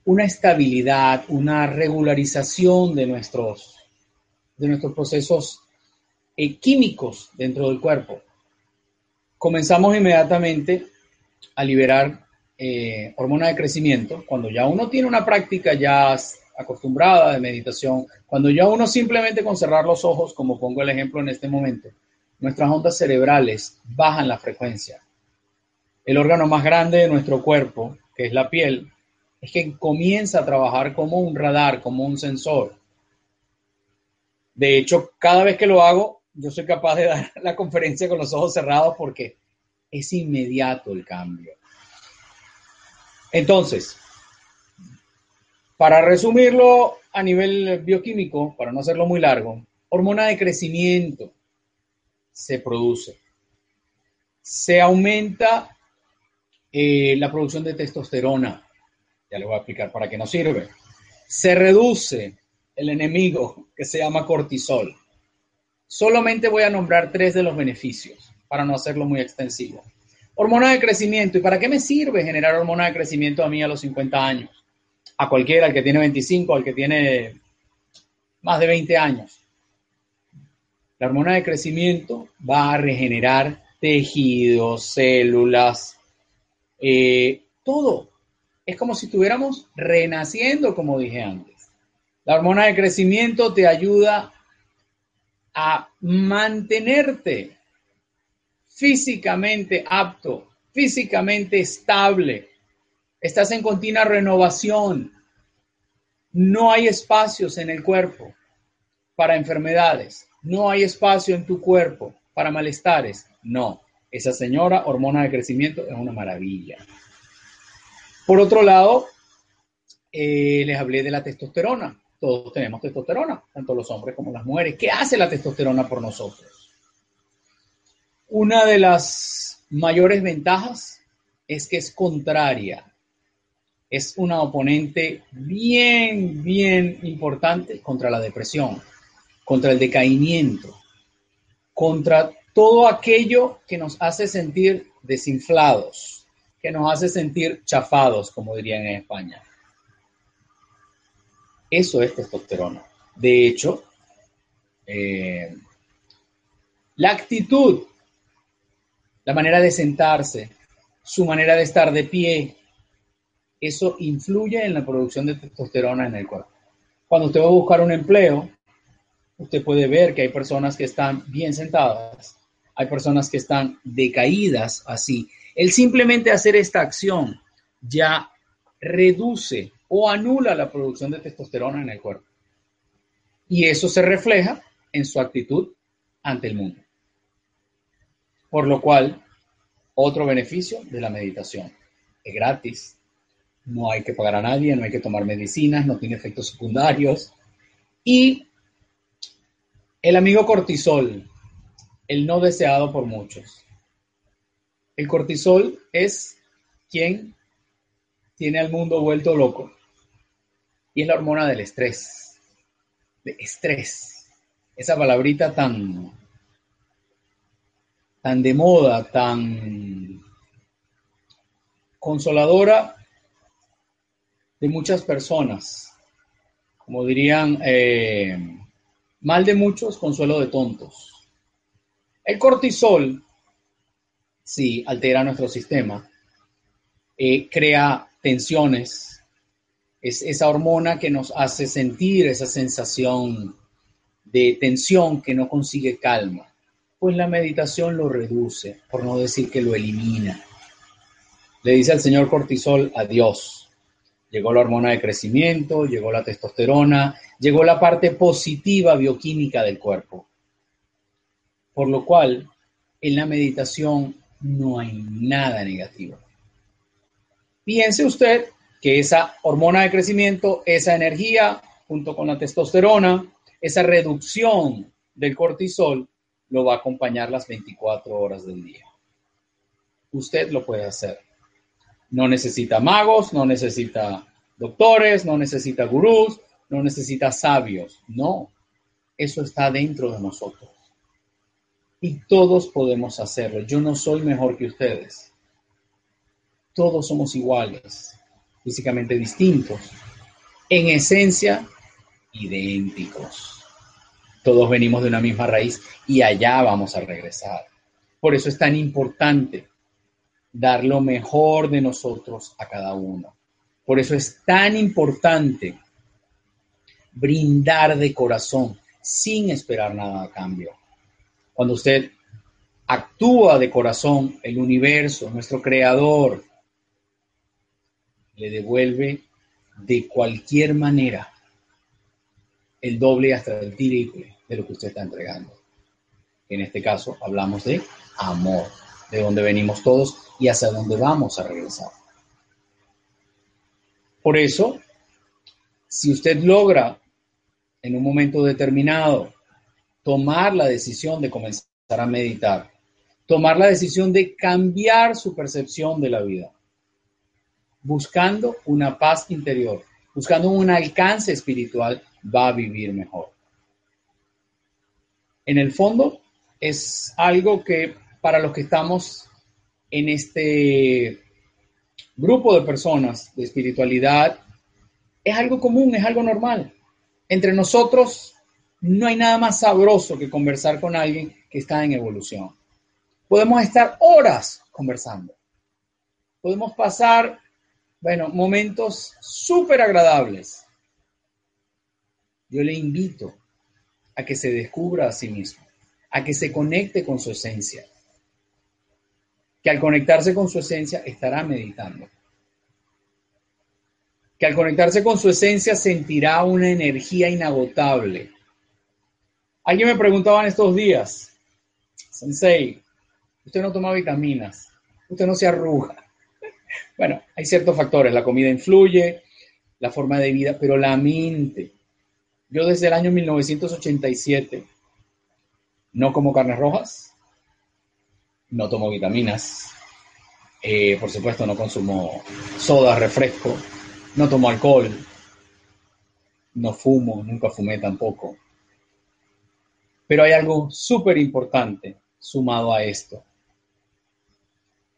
una estabilidad, una regularización de nuestros, de nuestros procesos eh, químicos dentro del cuerpo. Comenzamos inmediatamente a liberar eh, hormona de crecimiento, cuando ya uno tiene una práctica ya acostumbrada de meditación, cuando ya uno simplemente con cerrar los ojos, como pongo el ejemplo en este momento, nuestras ondas cerebrales bajan la frecuencia. El órgano más grande de nuestro cuerpo, que es la piel, es que comienza a trabajar como un radar, como un sensor. De hecho, cada vez que lo hago, yo soy capaz de dar <laughs> la conferencia con los ojos cerrados porque es inmediato el cambio. Entonces, para resumirlo a nivel bioquímico, para no hacerlo muy largo, hormona de crecimiento se produce. Se aumenta eh, la producción de testosterona. Ya le voy a explicar para qué nos sirve. Se reduce el enemigo que se llama cortisol. Solamente voy a nombrar tres de los beneficios para no hacerlo muy extensivo. Hormona de crecimiento. ¿Y para qué me sirve generar hormona de crecimiento a mí a los 50 años? A cualquiera, al que tiene 25, al que tiene más de 20 años. La hormona de crecimiento va a regenerar tejidos, células, eh, todo. Es como si estuviéramos renaciendo, como dije antes. La hormona de crecimiento te ayuda a mantenerte físicamente apto, físicamente estable. Estás en continua renovación. No hay espacios en el cuerpo para enfermedades. No hay espacio en tu cuerpo para malestares. No. Esa señora hormona de crecimiento es una maravilla. Por otro lado, eh, les hablé de la testosterona. Todos tenemos testosterona, tanto los hombres como las mujeres. ¿Qué hace la testosterona por nosotros? Una de las mayores ventajas es que es contraria. Es una oponente bien, bien importante contra la depresión, contra el decaimiento, contra todo aquello que nos hace sentir desinflados, que nos hace sentir chafados, como dirían en España. Eso es testosterona. De hecho, eh, la actitud la manera de sentarse, su manera de estar de pie, eso influye en la producción de testosterona en el cuerpo. Cuando usted va a buscar un empleo, usted puede ver que hay personas que están bien sentadas, hay personas que están decaídas así. El simplemente hacer esta acción ya reduce o anula la producción de testosterona en el cuerpo. Y eso se refleja en su actitud ante el mundo. Por lo cual, Otro beneficio de la meditación. Es gratis. No hay que pagar a nadie, no hay que tomar medicinas, no tiene efectos secundarios. Y el amigo cortisol, el no deseado por muchos. El cortisol es quien tiene al mundo vuelto loco. Y es la hormona del estrés. De estrés. Esa palabrita tan tan de moda, tan consoladora de muchas personas. Como dirían, eh, mal de muchos, consuelo de tontos. El cortisol, sí, altera nuestro sistema, eh, crea tensiones, es esa hormona que nos hace sentir esa sensación de tensión que no consigue calma pues la meditación lo reduce, por no decir que lo elimina. Le dice al señor cortisol adiós. Llegó la hormona de crecimiento, llegó la testosterona, llegó la parte positiva bioquímica del cuerpo. Por lo cual, en la meditación no hay nada negativo. Piense usted que esa hormona de crecimiento, esa energía, junto con la testosterona, esa reducción del cortisol, lo va a acompañar las 24 horas del día. Usted lo puede hacer. No necesita magos, no necesita doctores, no necesita gurús, no necesita sabios. No, eso está dentro de nosotros. Y todos podemos hacerlo. Yo no soy mejor que ustedes. Todos somos iguales, físicamente distintos, en esencia idénticos. Todos venimos de una misma raíz y allá vamos a regresar. Por eso es tan importante dar lo mejor de nosotros a cada uno. Por eso es tan importante brindar de corazón sin esperar nada a cambio. Cuando usted actúa de corazón, el universo, nuestro creador, le devuelve de cualquier manera el doble hasta el triple de lo que usted está entregando. En este caso hablamos de amor, de dónde venimos todos y hacia dónde vamos a regresar. Por eso, si usted logra en un momento determinado tomar la decisión de comenzar a meditar, tomar la decisión de cambiar su percepción de la vida, buscando una paz interior, buscando un alcance espiritual, va a vivir mejor en el fondo es algo que para los que estamos en este grupo de personas de espiritualidad, es algo común, es algo normal. Entre nosotros no hay nada más sabroso que conversar con alguien que está en evolución. Podemos estar horas conversando. Podemos pasar, bueno, momentos súper agradables. Yo le invito a que se descubra a sí mismo, a que se conecte con su esencia, que al conectarse con su esencia estará meditando, que al conectarse con su esencia sentirá una energía inagotable. Alguien me preguntaba en estos días, Sensei, usted no toma vitaminas, usted no se arruga. <laughs> Bueno, hay ciertos factores, la comida influye, la forma de vida, pero la mente, yo desde el año 1987 no como carnes rojas, no tomo vitaminas, eh, por supuesto no consumo soda, refresco, no tomo alcohol, no fumo, nunca fumé tampoco. Pero hay algo súper importante sumado a esto.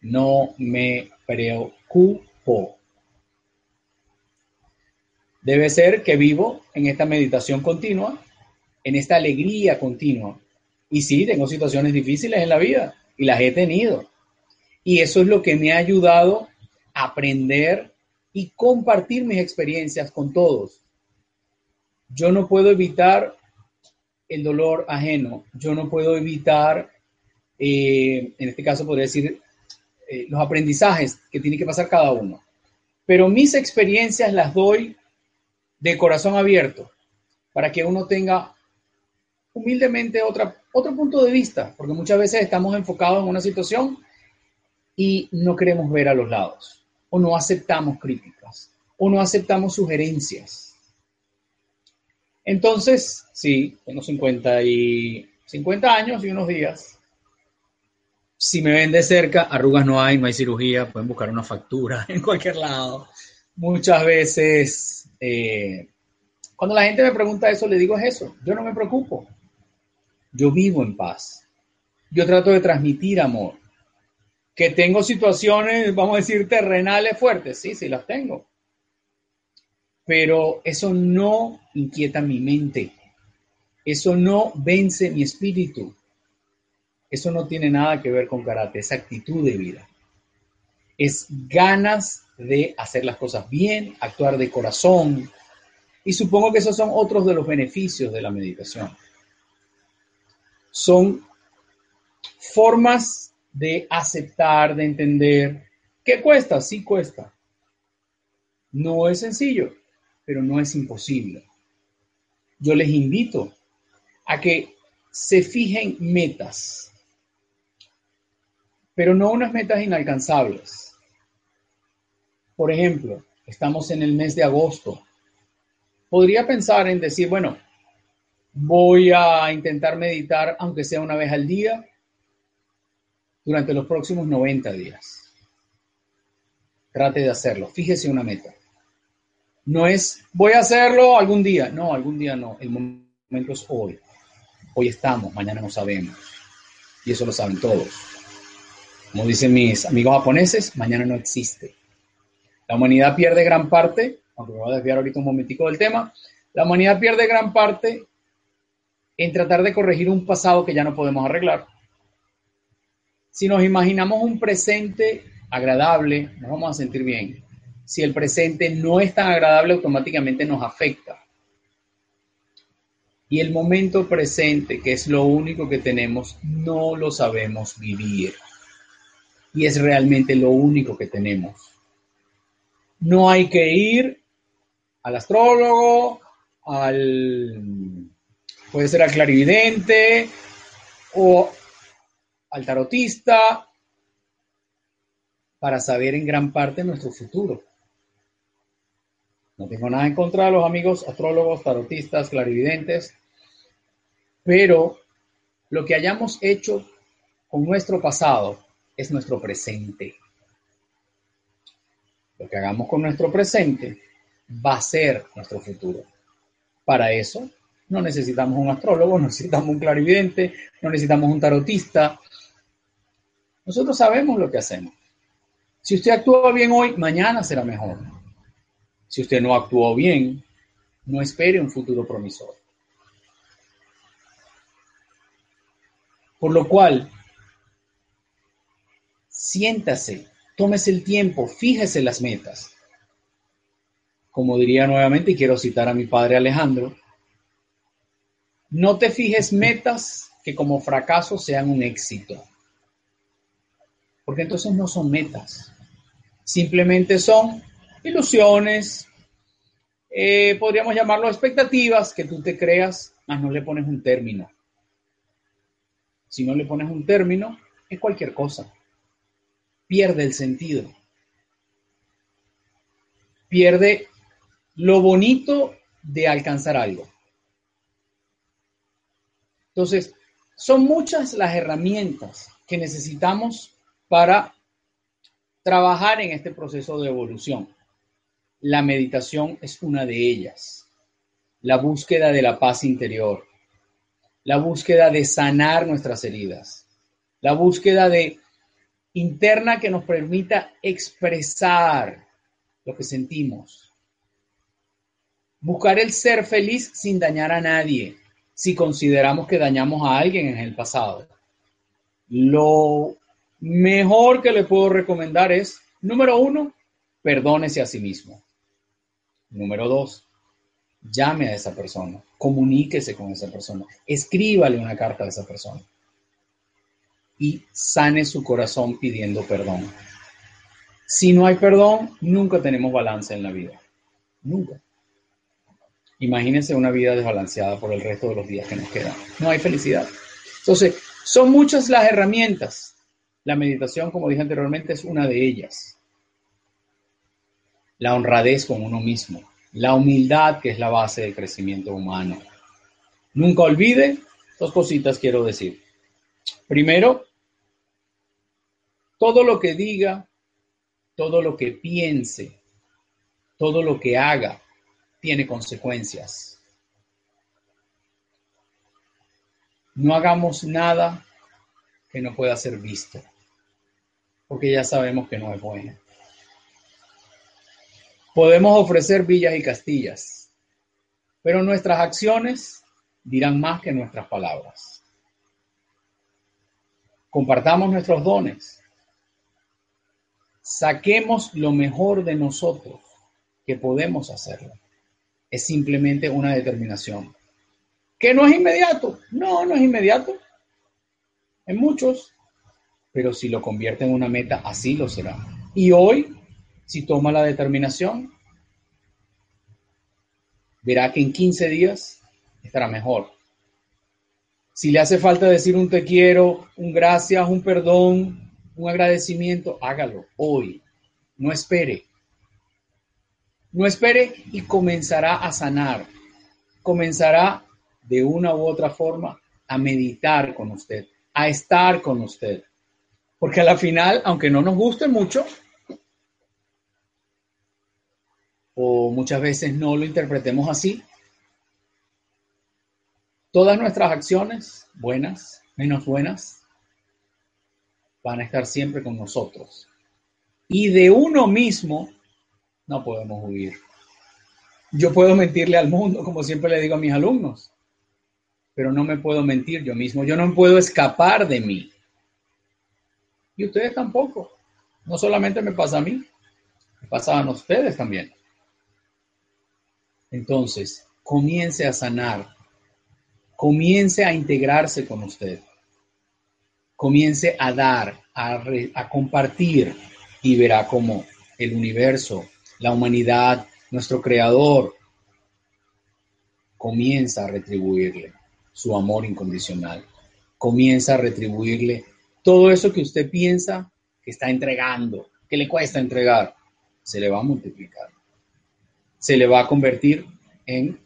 No me preocupo Debe ser que vivo en esta meditación continua, en esta alegría continua. Y sí, tengo situaciones difíciles en la vida y las he tenido. Y eso es lo que me ha ayudado a aprender y compartir mis experiencias con todos. Yo no puedo evitar el dolor ajeno, yo no puedo evitar, eh, en este caso podría decir, eh, los aprendizajes que tiene que pasar cada uno. Pero mis experiencias las doy de corazón abierto, para que uno tenga humildemente otra, otro punto de vista, porque muchas veces estamos enfocados en una situación y no queremos ver a los lados, o no aceptamos críticas, o no aceptamos sugerencias. Entonces, sí, tengo 50, y, 50 años y unos días. Si me ven de cerca, arrugas no hay, no hay cirugía, pueden buscar una factura <laughs> en cualquier lado. Muchas veces, eh, cuando la gente me pregunta eso, le digo es eso, yo no me preocupo, yo vivo en paz, yo trato de transmitir amor. Que tengo situaciones, vamos a decir, terrenales fuertes, sí, sí las tengo. Pero eso no inquieta mi mente. Eso no vence mi espíritu. Eso no tiene nada que ver con carácter, es actitud de vida. Es ganas de hacer las cosas bien, actuar de corazón. Y supongo que esos son otros de los beneficios de la meditación. Son formas de aceptar, de entender. ¿Qué cuesta? Sí cuesta. No es sencillo, pero no es imposible. Yo les invito a que se fijen metas, pero no unas metas inalcanzables. Por ejemplo, estamos en el mes de agosto. Podría pensar en decir, bueno, voy a intentar meditar aunque sea una vez al día durante los próximos 90 días. Trate de hacerlo. Fíjese una meta. No es, voy a hacerlo algún día. No, algún día no. El momento es hoy. Hoy estamos, mañana no sabemos. Y eso lo saben todos. Como dicen mis amigos japoneses, mañana no existe. La humanidad pierde gran parte, aunque me voy a desviar ahorita un momentico del tema, la humanidad pierde gran parte en tratar de corregir un pasado que ya no podemos arreglar si nos imaginamos un presente agradable, nos vamos a sentir bien. Si el presente no es tan agradable, automáticamente nos afecta. Y el momento presente, que es lo único que tenemos, no lo sabemos vivir. Y es realmente lo único que tenemos. No hay que ir al astrólogo, al puede ser al clarividente o al tarotista para saber en gran parte nuestro futuro. No tengo nada en contra de los amigos astrólogos, tarotistas, clarividentes, pero lo que hayamos hecho con nuestro pasado es nuestro presente. Lo que hagamos con nuestro presente va a ser nuestro futuro. Para eso no necesitamos un astrólogo, <laughs> no necesitamos un clarividente, no necesitamos un tarotista, nosotros sabemos lo que hacemos. Si usted actúa bien hoy, mañana será mejor. Si usted no actuó bien, no espere un futuro promisor. Por lo cual, siéntase, tómese el tiempo, fíjese las metas. Como diría nuevamente, y quiero citar a mi padre Alejandro, no te fijes metas que como fracaso sean un éxito porque entonces no son metas, simplemente son ilusiones, eh, podríamos llamarlo expectativas que tú te creas, mas no le pones un término. Si no le pones un término, es cualquier cosa. Pierde el sentido. Pierde lo bonito de alcanzar algo. Entonces, son muchas las herramientas que necesitamos para trabajar en este proceso de evolución. La meditación es una de ellas. La búsqueda de la paz interior. La búsqueda de sanar nuestras heridas. La búsqueda de interna que nos permita expresar lo que sentimos. Buscar el ser feliz sin dañar a nadie, si consideramos que dañamos a alguien en el pasado. Lo mejor que le puedo recomendar es, número uno, perdónese a sí mismo. Número dos, llame a esa persona, comuníquese con esa persona, escríbale una carta a esa persona y sane su corazón pidiendo perdón. Si no hay perdón, nunca tenemos balance en la vida. Nunca. Imagínense una vida desbalanceada por el resto de los días que nos quedan. No hay felicidad. Entonces, son muchas las herramientas La meditación, como dije anteriormente, es una de ellas. La honradez con uno mismo, la humildad que es la base del crecimiento humano. Nunca olvide, dos cositas quiero decir. Primero, todo lo que diga, todo lo que piense, todo lo que haga, tiene consecuencias. No hagamos nada que no pueda ser visto, porque ya sabemos que no es bueno. Podemos ofrecer villas y castillas, pero nuestras acciones dirán más que nuestras palabras. Compartamos nuestros dones. Saquemos lo mejor de nosotros que podemos hacerlo. Es simplemente una determinación. ¿Que no es inmediato? No, no es inmediato. En muchos. Pero si lo convierte en una meta, así lo será. Y hoy, si toma la determinación, verá que en 15 días estará mejor. Si le hace falta decir un te quiero, un gracias, un perdón, un agradecimiento, hágalo hoy. No espere. No espere y comenzará a sanar. Comenzará de una u otra forma a meditar con usted, a estar con usted. Porque a la final, aunque no nos guste mucho, o muchas veces no lo interpretemos así, Todas nuestras acciones, buenas, menos buenas, van a estar siempre con nosotros. Y de uno mismo no podemos huir. Yo puedo mentirle al mundo, como siempre le digo a mis alumnos, pero no me puedo mentir yo mismo. Yo no puedo escapar de mí. Y ustedes tampoco. No solamente me pasa a mí, me pasa a ustedes también. Entonces, comience a sanar. Comience a integrarse con usted, comience a dar, a, compartir y verá cómo el universo, la humanidad, nuestro creador, comienza a retribuirle su amor incondicional, comienza a retribuirle todo eso que usted piensa que está entregando, que le cuesta entregar, se le va a multiplicar, se le va a convertir en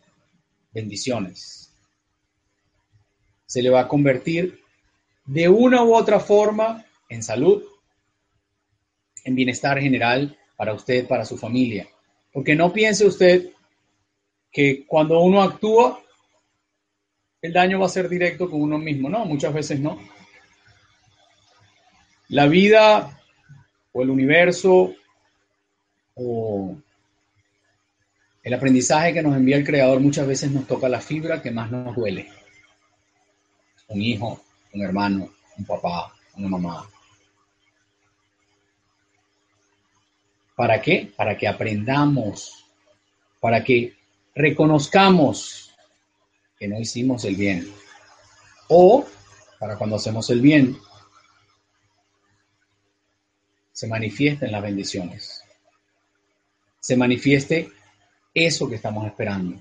bendiciones, se le va a convertir de una u otra forma en salud, en bienestar general para usted, para su familia. Porque no piense usted que cuando uno actúa, el daño va a ser directo con uno mismo. No, muchas veces no. La vida o el universo o el aprendizaje que nos envía el Creador muchas veces nos toca la fibra que más nos duele un hijo, un hermano, un papá, una mamá. ¿Para qué? Para que aprendamos, para que reconozcamos que no hicimos el bien. O para cuando hacemos el bien, se manifiesten las bendiciones. Se manifieste eso que estamos esperando.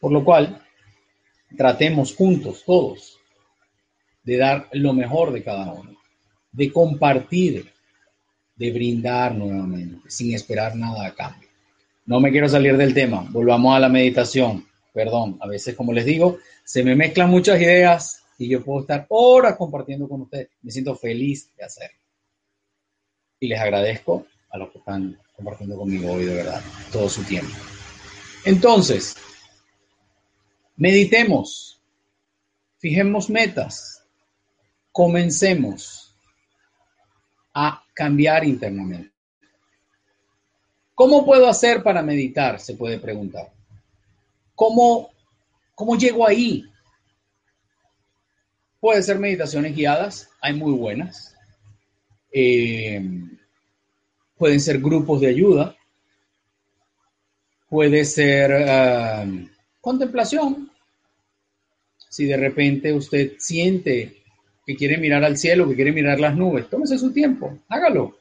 Por lo cual, tratemos juntos todos de dar lo mejor de cada uno, de compartir, de brindar nuevamente, sin esperar nada a cambio. No me quiero salir del tema, volvamos a la meditación. Perdón, a veces, como les digo, se me mezclan muchas ideas y yo puedo estar horas compartiendo con ustedes. Me siento feliz de hacerlo. Y les agradezco a los que están compartiendo conmigo hoy, de verdad, todo su tiempo. Entonces, Meditemos, fijemos metas, comencemos a cambiar internamente. ¿Cómo puedo hacer para meditar? Se puede preguntar. ¿Cómo, cómo llego ahí? Puede ser meditaciones guiadas, hay muy buenas. Eh, pueden ser grupos de ayuda. Puede ser eh, contemplación. Si de repente usted siente que quiere mirar al cielo, que quiere mirar las nubes, tómese su tiempo, hágalo.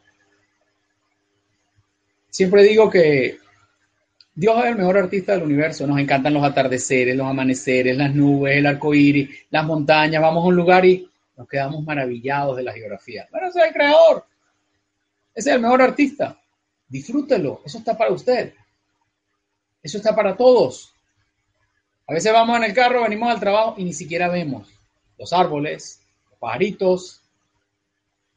Siempre digo que Dios es el mejor artista del universo. Nos encantan los atardeceres, los amaneceres, las nubes, el arco iris, las montañas. Vamos a un lugar y nos quedamos maravillados de la geografía. Bueno, es el creador. Ese es el mejor artista. Disfrútelo. Eso está para usted. Eso está para todos. A veces vamos en el carro, venimos al trabajo y ni siquiera vemos los árboles, los pajaritos.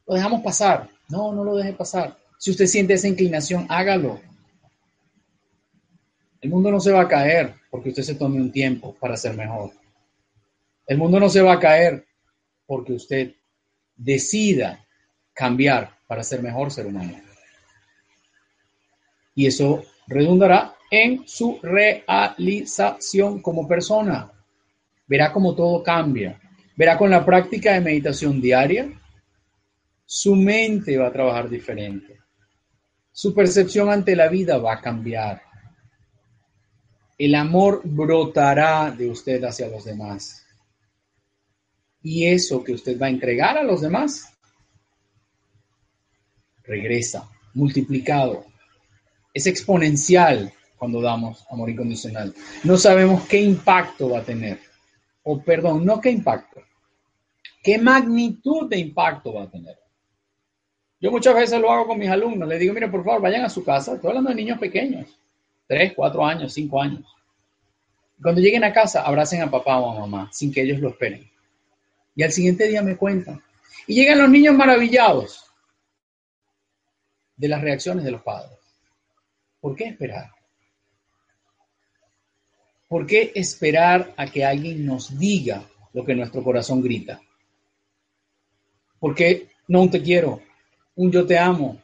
Lo dejamos pasar. No, no lo deje pasar. Si usted siente esa inclinación, hágalo. El mundo no se va a caer porque usted se tome un tiempo para ser mejor. El mundo no se va a caer porque usted decida cambiar para ser mejor ser humano. Y eso redundará en su realización como persona. Verá cómo todo cambia. Verá con la práctica de meditación diaria, su mente va a trabajar diferente. Su percepción ante la vida va a cambiar. El amor brotará de usted hacia los demás. Y eso que usted va a entregar a los demás regresa multiplicado. Es exponencial cuando damos amor incondicional. No sabemos qué impacto va a tener. O perdón, no qué impacto. ¿Qué magnitud de impacto va a tener? Yo muchas veces lo hago con mis alumnos. Les digo, mire, por favor, vayan a su casa. Estoy hablando de niños pequeños. Tres, cuatro años, cinco años. Cuando lleguen a casa, abracen a papá o a mamá sin que ellos lo esperen. Y al siguiente día me cuentan. Y llegan los niños maravillados de las reacciones de los padres. ¿Por qué esperar? ¿Por qué esperar a que alguien nos diga lo que nuestro corazón grita? ¿Por qué no un te quiero, un yo te amo,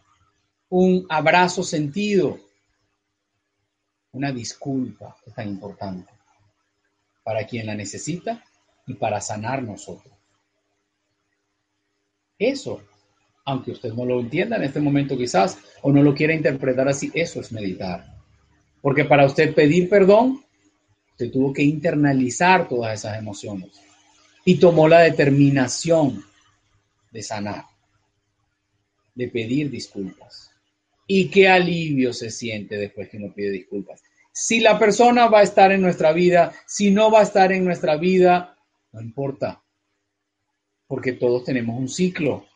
un abrazo sentido, una disculpa es tan importante para quien la necesita y para sanar nosotros? Eso aunque usted no lo entienda en este momento quizás o no lo quiera interpretar así, eso es meditar. Porque para usted pedir perdón, usted tuvo que internalizar todas esas emociones y tomó la determinación de sanar, de pedir disculpas. Y qué alivio se siente después que uno pide disculpas. Si la persona va a estar en nuestra vida, si no va a estar en nuestra vida, no importa, porque todos tenemos un ciclo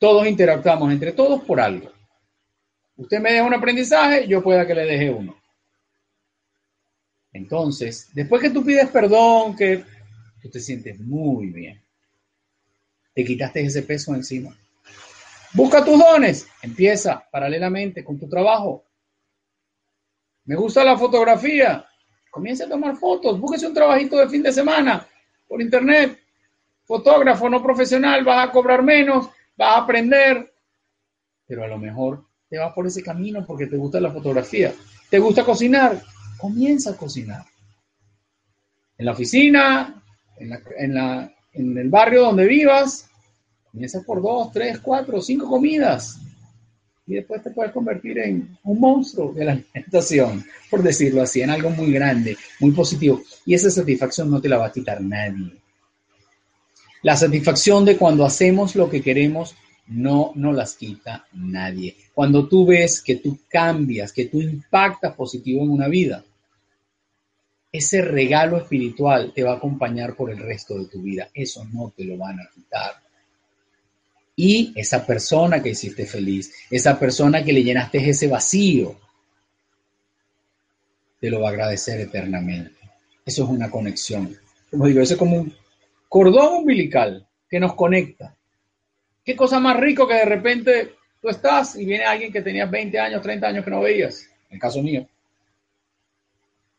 todos interactuamos entre todos por algo. Usted me deja un aprendizaje, yo pueda que le deje uno. Entonces, después que tú pides perdón, que tú te sientes muy bien, te quitaste ese peso encima. Busca tus dones, empieza paralelamente con tu trabajo. Me gusta la fotografía, comienza a tomar fotos, búsquese un trabajito de fin de semana por internet. Fotógrafo no profesional, vas a cobrar menos, vas a aprender, pero a lo mejor te vas por ese camino porque te gusta la fotografía. ¿Te gusta cocinar? Comienza a cocinar. En la oficina, en, en el barrio donde vivas, comienza por dos, tres, cuatro, cinco comidas. Y después te puedes convertir en un monstruo de la <laughs> alimentación, por decirlo así, en algo muy grande, muy positivo. Y esa satisfacción no te la va a quitar nadie. La satisfacción de cuando hacemos lo que queremos no nos las quita nadie. Cuando tú ves que tú cambias, que tú impactas positivo en una vida, ese regalo espiritual te va a acompañar por el resto de tu vida. Eso no te lo van a quitar. Y esa persona que hiciste feliz, esa persona que le llenaste ese vacío, te lo va a agradecer eternamente. Eso es una conexión. Como digo, eso es como un cordón umbilical que nos conecta. Qué cosa más rico que de repente tú estás y viene alguien que tenías 20 años, 30 años que no veías, en el caso mío,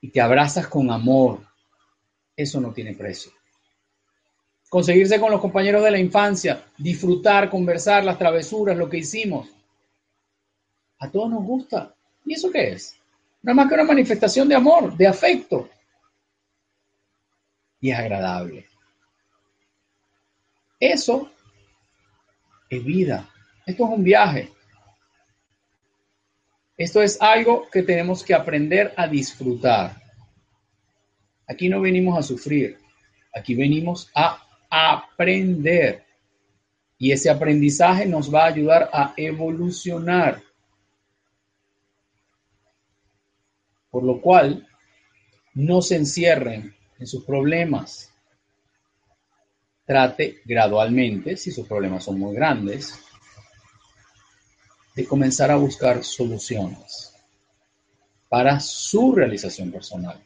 y te abrazas con amor. Eso no tiene precio. Conseguirse con los compañeros de la infancia, disfrutar, conversar, las travesuras, lo que hicimos. A todos nos gusta. ¿Y eso qué es? Nada más que una manifestación de amor, de afecto. Y es agradable. Eso es vida. Esto es un viaje. Esto es algo que tenemos que aprender a disfrutar. Aquí no venimos a sufrir, aquí venimos a aprender. Y ese aprendizaje nos va a ayudar a evolucionar. Por lo cual, no se encierren en sus problemas trate gradualmente, si sus problemas son muy grandes, de comenzar a buscar soluciones para su realización personal.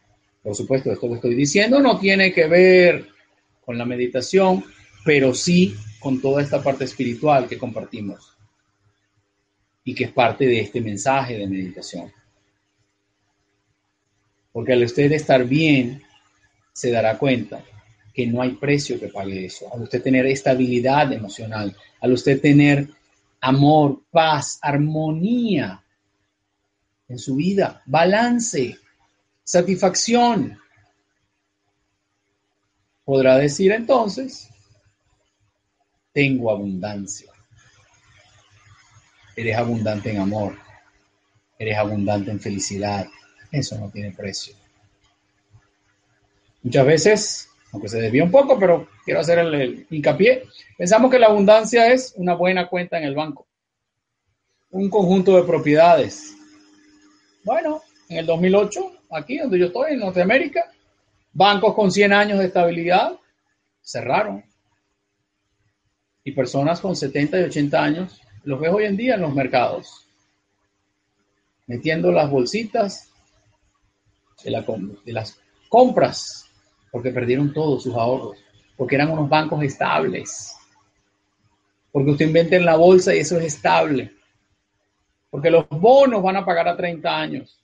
Por supuesto, esto que estoy diciendo no tiene que ver con la meditación, pero sí con toda esta parte espiritual que compartimos y que es parte de este mensaje de meditación. Porque al usted estar bien, se dará cuenta que no hay precio que pague eso. Al usted tener estabilidad emocional, al usted tener amor, paz, armonía en su vida, balance, satisfacción, podrá decir entonces, tengo abundancia. Eres abundante en amor, eres abundante en felicidad. Eso no tiene precio. Muchas veces, aunque se desvía un poco, pero quiero hacer el, el hincapié, pensamos que la abundancia es una buena cuenta en el banco, un conjunto de propiedades. Bueno, en el 2008, aquí donde yo estoy, en Norteamérica, bancos con 100 años de estabilidad cerraron. Y personas con 70 y 80 años los ves hoy en día en los mercados, metiendo las bolsitas de, la, de las compras, porque perdieron todos sus ahorros, porque eran unos bancos estables, porque usted inventa en la bolsa y eso es estable, porque los bonos van a pagar a 30 años.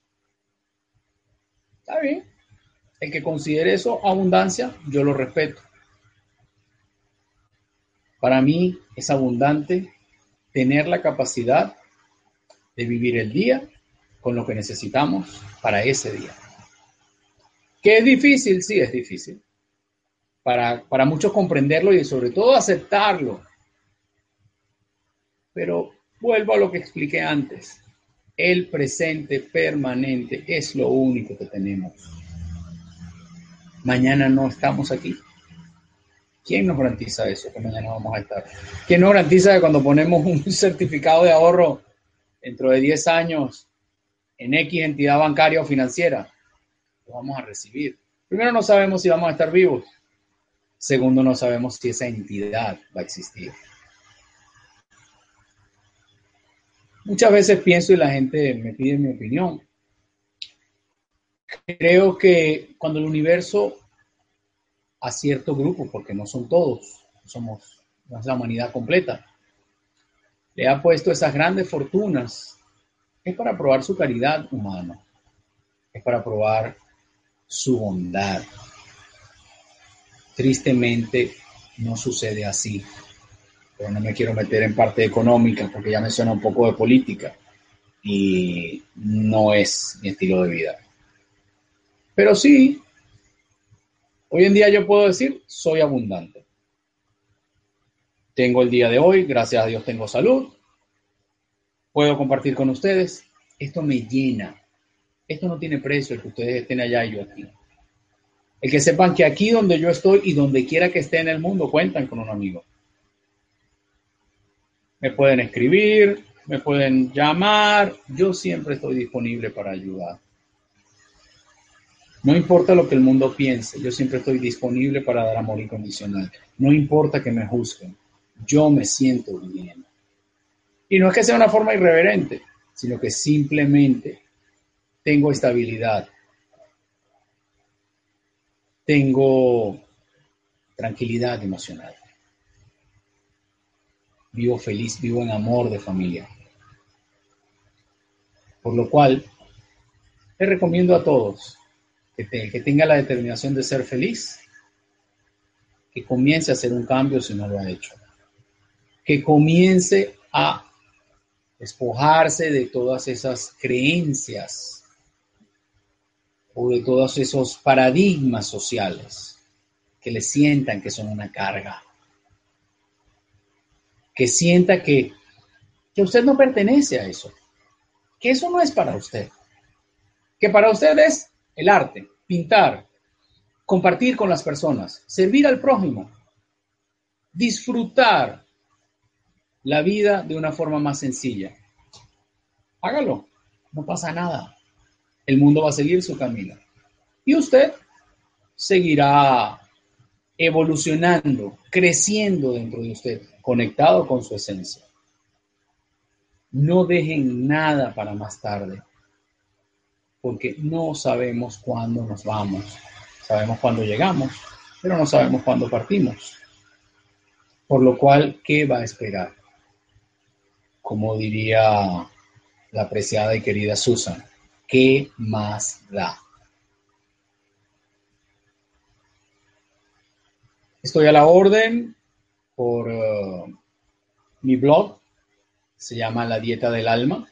Está bien. El que considere eso abundancia, yo lo respeto. Para mí es abundante tener la capacidad de vivir el día con lo que necesitamos para ese día. ¿Que es difícil? Sí, es difícil. Para, para muchos comprenderlo y sobre todo aceptarlo. Pero vuelvo a lo que expliqué antes. El presente permanente es lo único que tenemos. Mañana no estamos aquí. ¿Quién nos garantiza eso? Que mañana vamos a estar. ¿Quién nos garantiza que cuando ponemos un <laughs> certificado de ahorro dentro de 10 años en X entidad bancaria o financiera, vamos a recibir? Primero, no sabemos si vamos a estar vivos. Segundo, no sabemos si esa entidad va a existir. Muchas veces pienso y la gente me pide mi opinión. Creo que cuando el universo a cierto grupo, porque no son todos, somos no es la humanidad completa, le ha puesto esas grandes fortunas, es para probar su caridad humana, es para probar su bondad. Tristemente no sucede así, pero no me quiero meter en parte económica porque ya me suena un poco de política y no es mi estilo de vida. Pero sí, Hoy en día yo puedo decir, soy abundante. Tengo el día de hoy, gracias a Dios tengo salud. Puedo compartir con ustedes. Esto me llena. Esto no tiene precio el que ustedes estén allá y yo aquí. El que sepan que aquí donde yo estoy y donde quiera que esté en el mundo cuentan con un amigo. Me pueden escribir, me pueden llamar. Yo siempre estoy disponible para ayudar. No importa lo que el mundo piense, yo siempre estoy disponible para dar amor incondicional. No importa que me juzguen, yo me siento bien. Y no es que sea una forma irreverente, sino que simplemente tengo estabilidad, tengo tranquilidad emocional, vivo feliz, vivo en amor de familia. Por lo cual, les recomiendo a todos que, que tenga la determinación de ser feliz, que comience a hacer un cambio si no lo ha hecho, que comience a despojarse de todas esas creencias o de todos esos paradigmas sociales que le sientan que son una carga, que sienta que, que usted no pertenece a eso, que eso no es para usted, que para usted es el arte, pintar, compartir con las personas, servir al prójimo, disfrutar la vida de una forma más sencilla. Hágalo, no pasa nada. El mundo va a seguir su camino. Y usted seguirá evolucionando, creciendo dentro de usted, conectado con su esencia. No dejen nada para más tarde, porque no sabemos cuándo nos vamos. Sabemos cuándo llegamos, pero no sabemos cuándo partimos. Por lo cual, ¿qué va a esperar? Como diría la apreciada y querida Susan, ¿qué más da? Estoy a la orden por uh, mi blog, se llama La Dieta del Alma,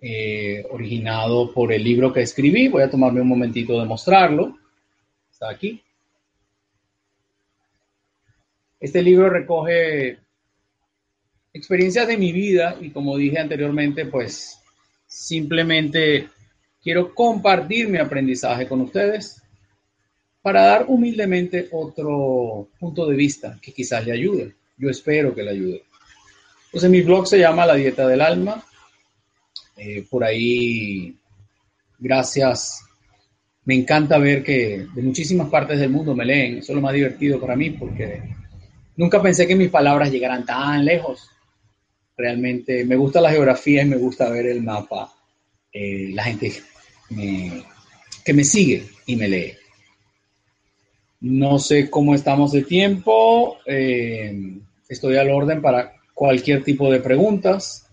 eh, originado por el libro que escribí. Voy a tomarme un momentito de mostrarlo. Está aquí. Este libro recoge experiencias de mi vida y como dije anteriormente, pues simplemente quiero compartir mi aprendizaje con ustedes para dar humildemente otro punto de vista que quizás le ayude. Yo espero que le ayude. Entonces mi blog se llama La Dieta del Alma. Eh, por ahí, gracias. Me encanta ver que de muchísimas partes del mundo me leen. Eso es lo más divertido para mí porque nunca pensé que mis palabras llegaran tan lejos. Realmente me gusta la geografía y me gusta ver el mapa. Eh, la gente que me sigue y me lee. No sé cómo estamos de tiempo. Eh, estoy al orden para cualquier tipo de preguntas.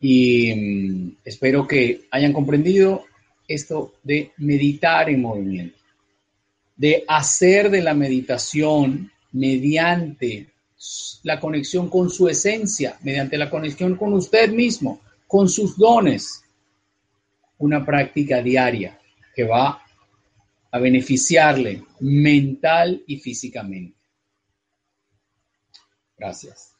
Y mm, espero que hayan comprendido esto de meditar en movimiento, de hacer de la meditación mediante la conexión con su esencia, mediante la conexión con usted mismo, con sus dones, una práctica diaria que va a beneficiarle mental y físicamente. Gracias.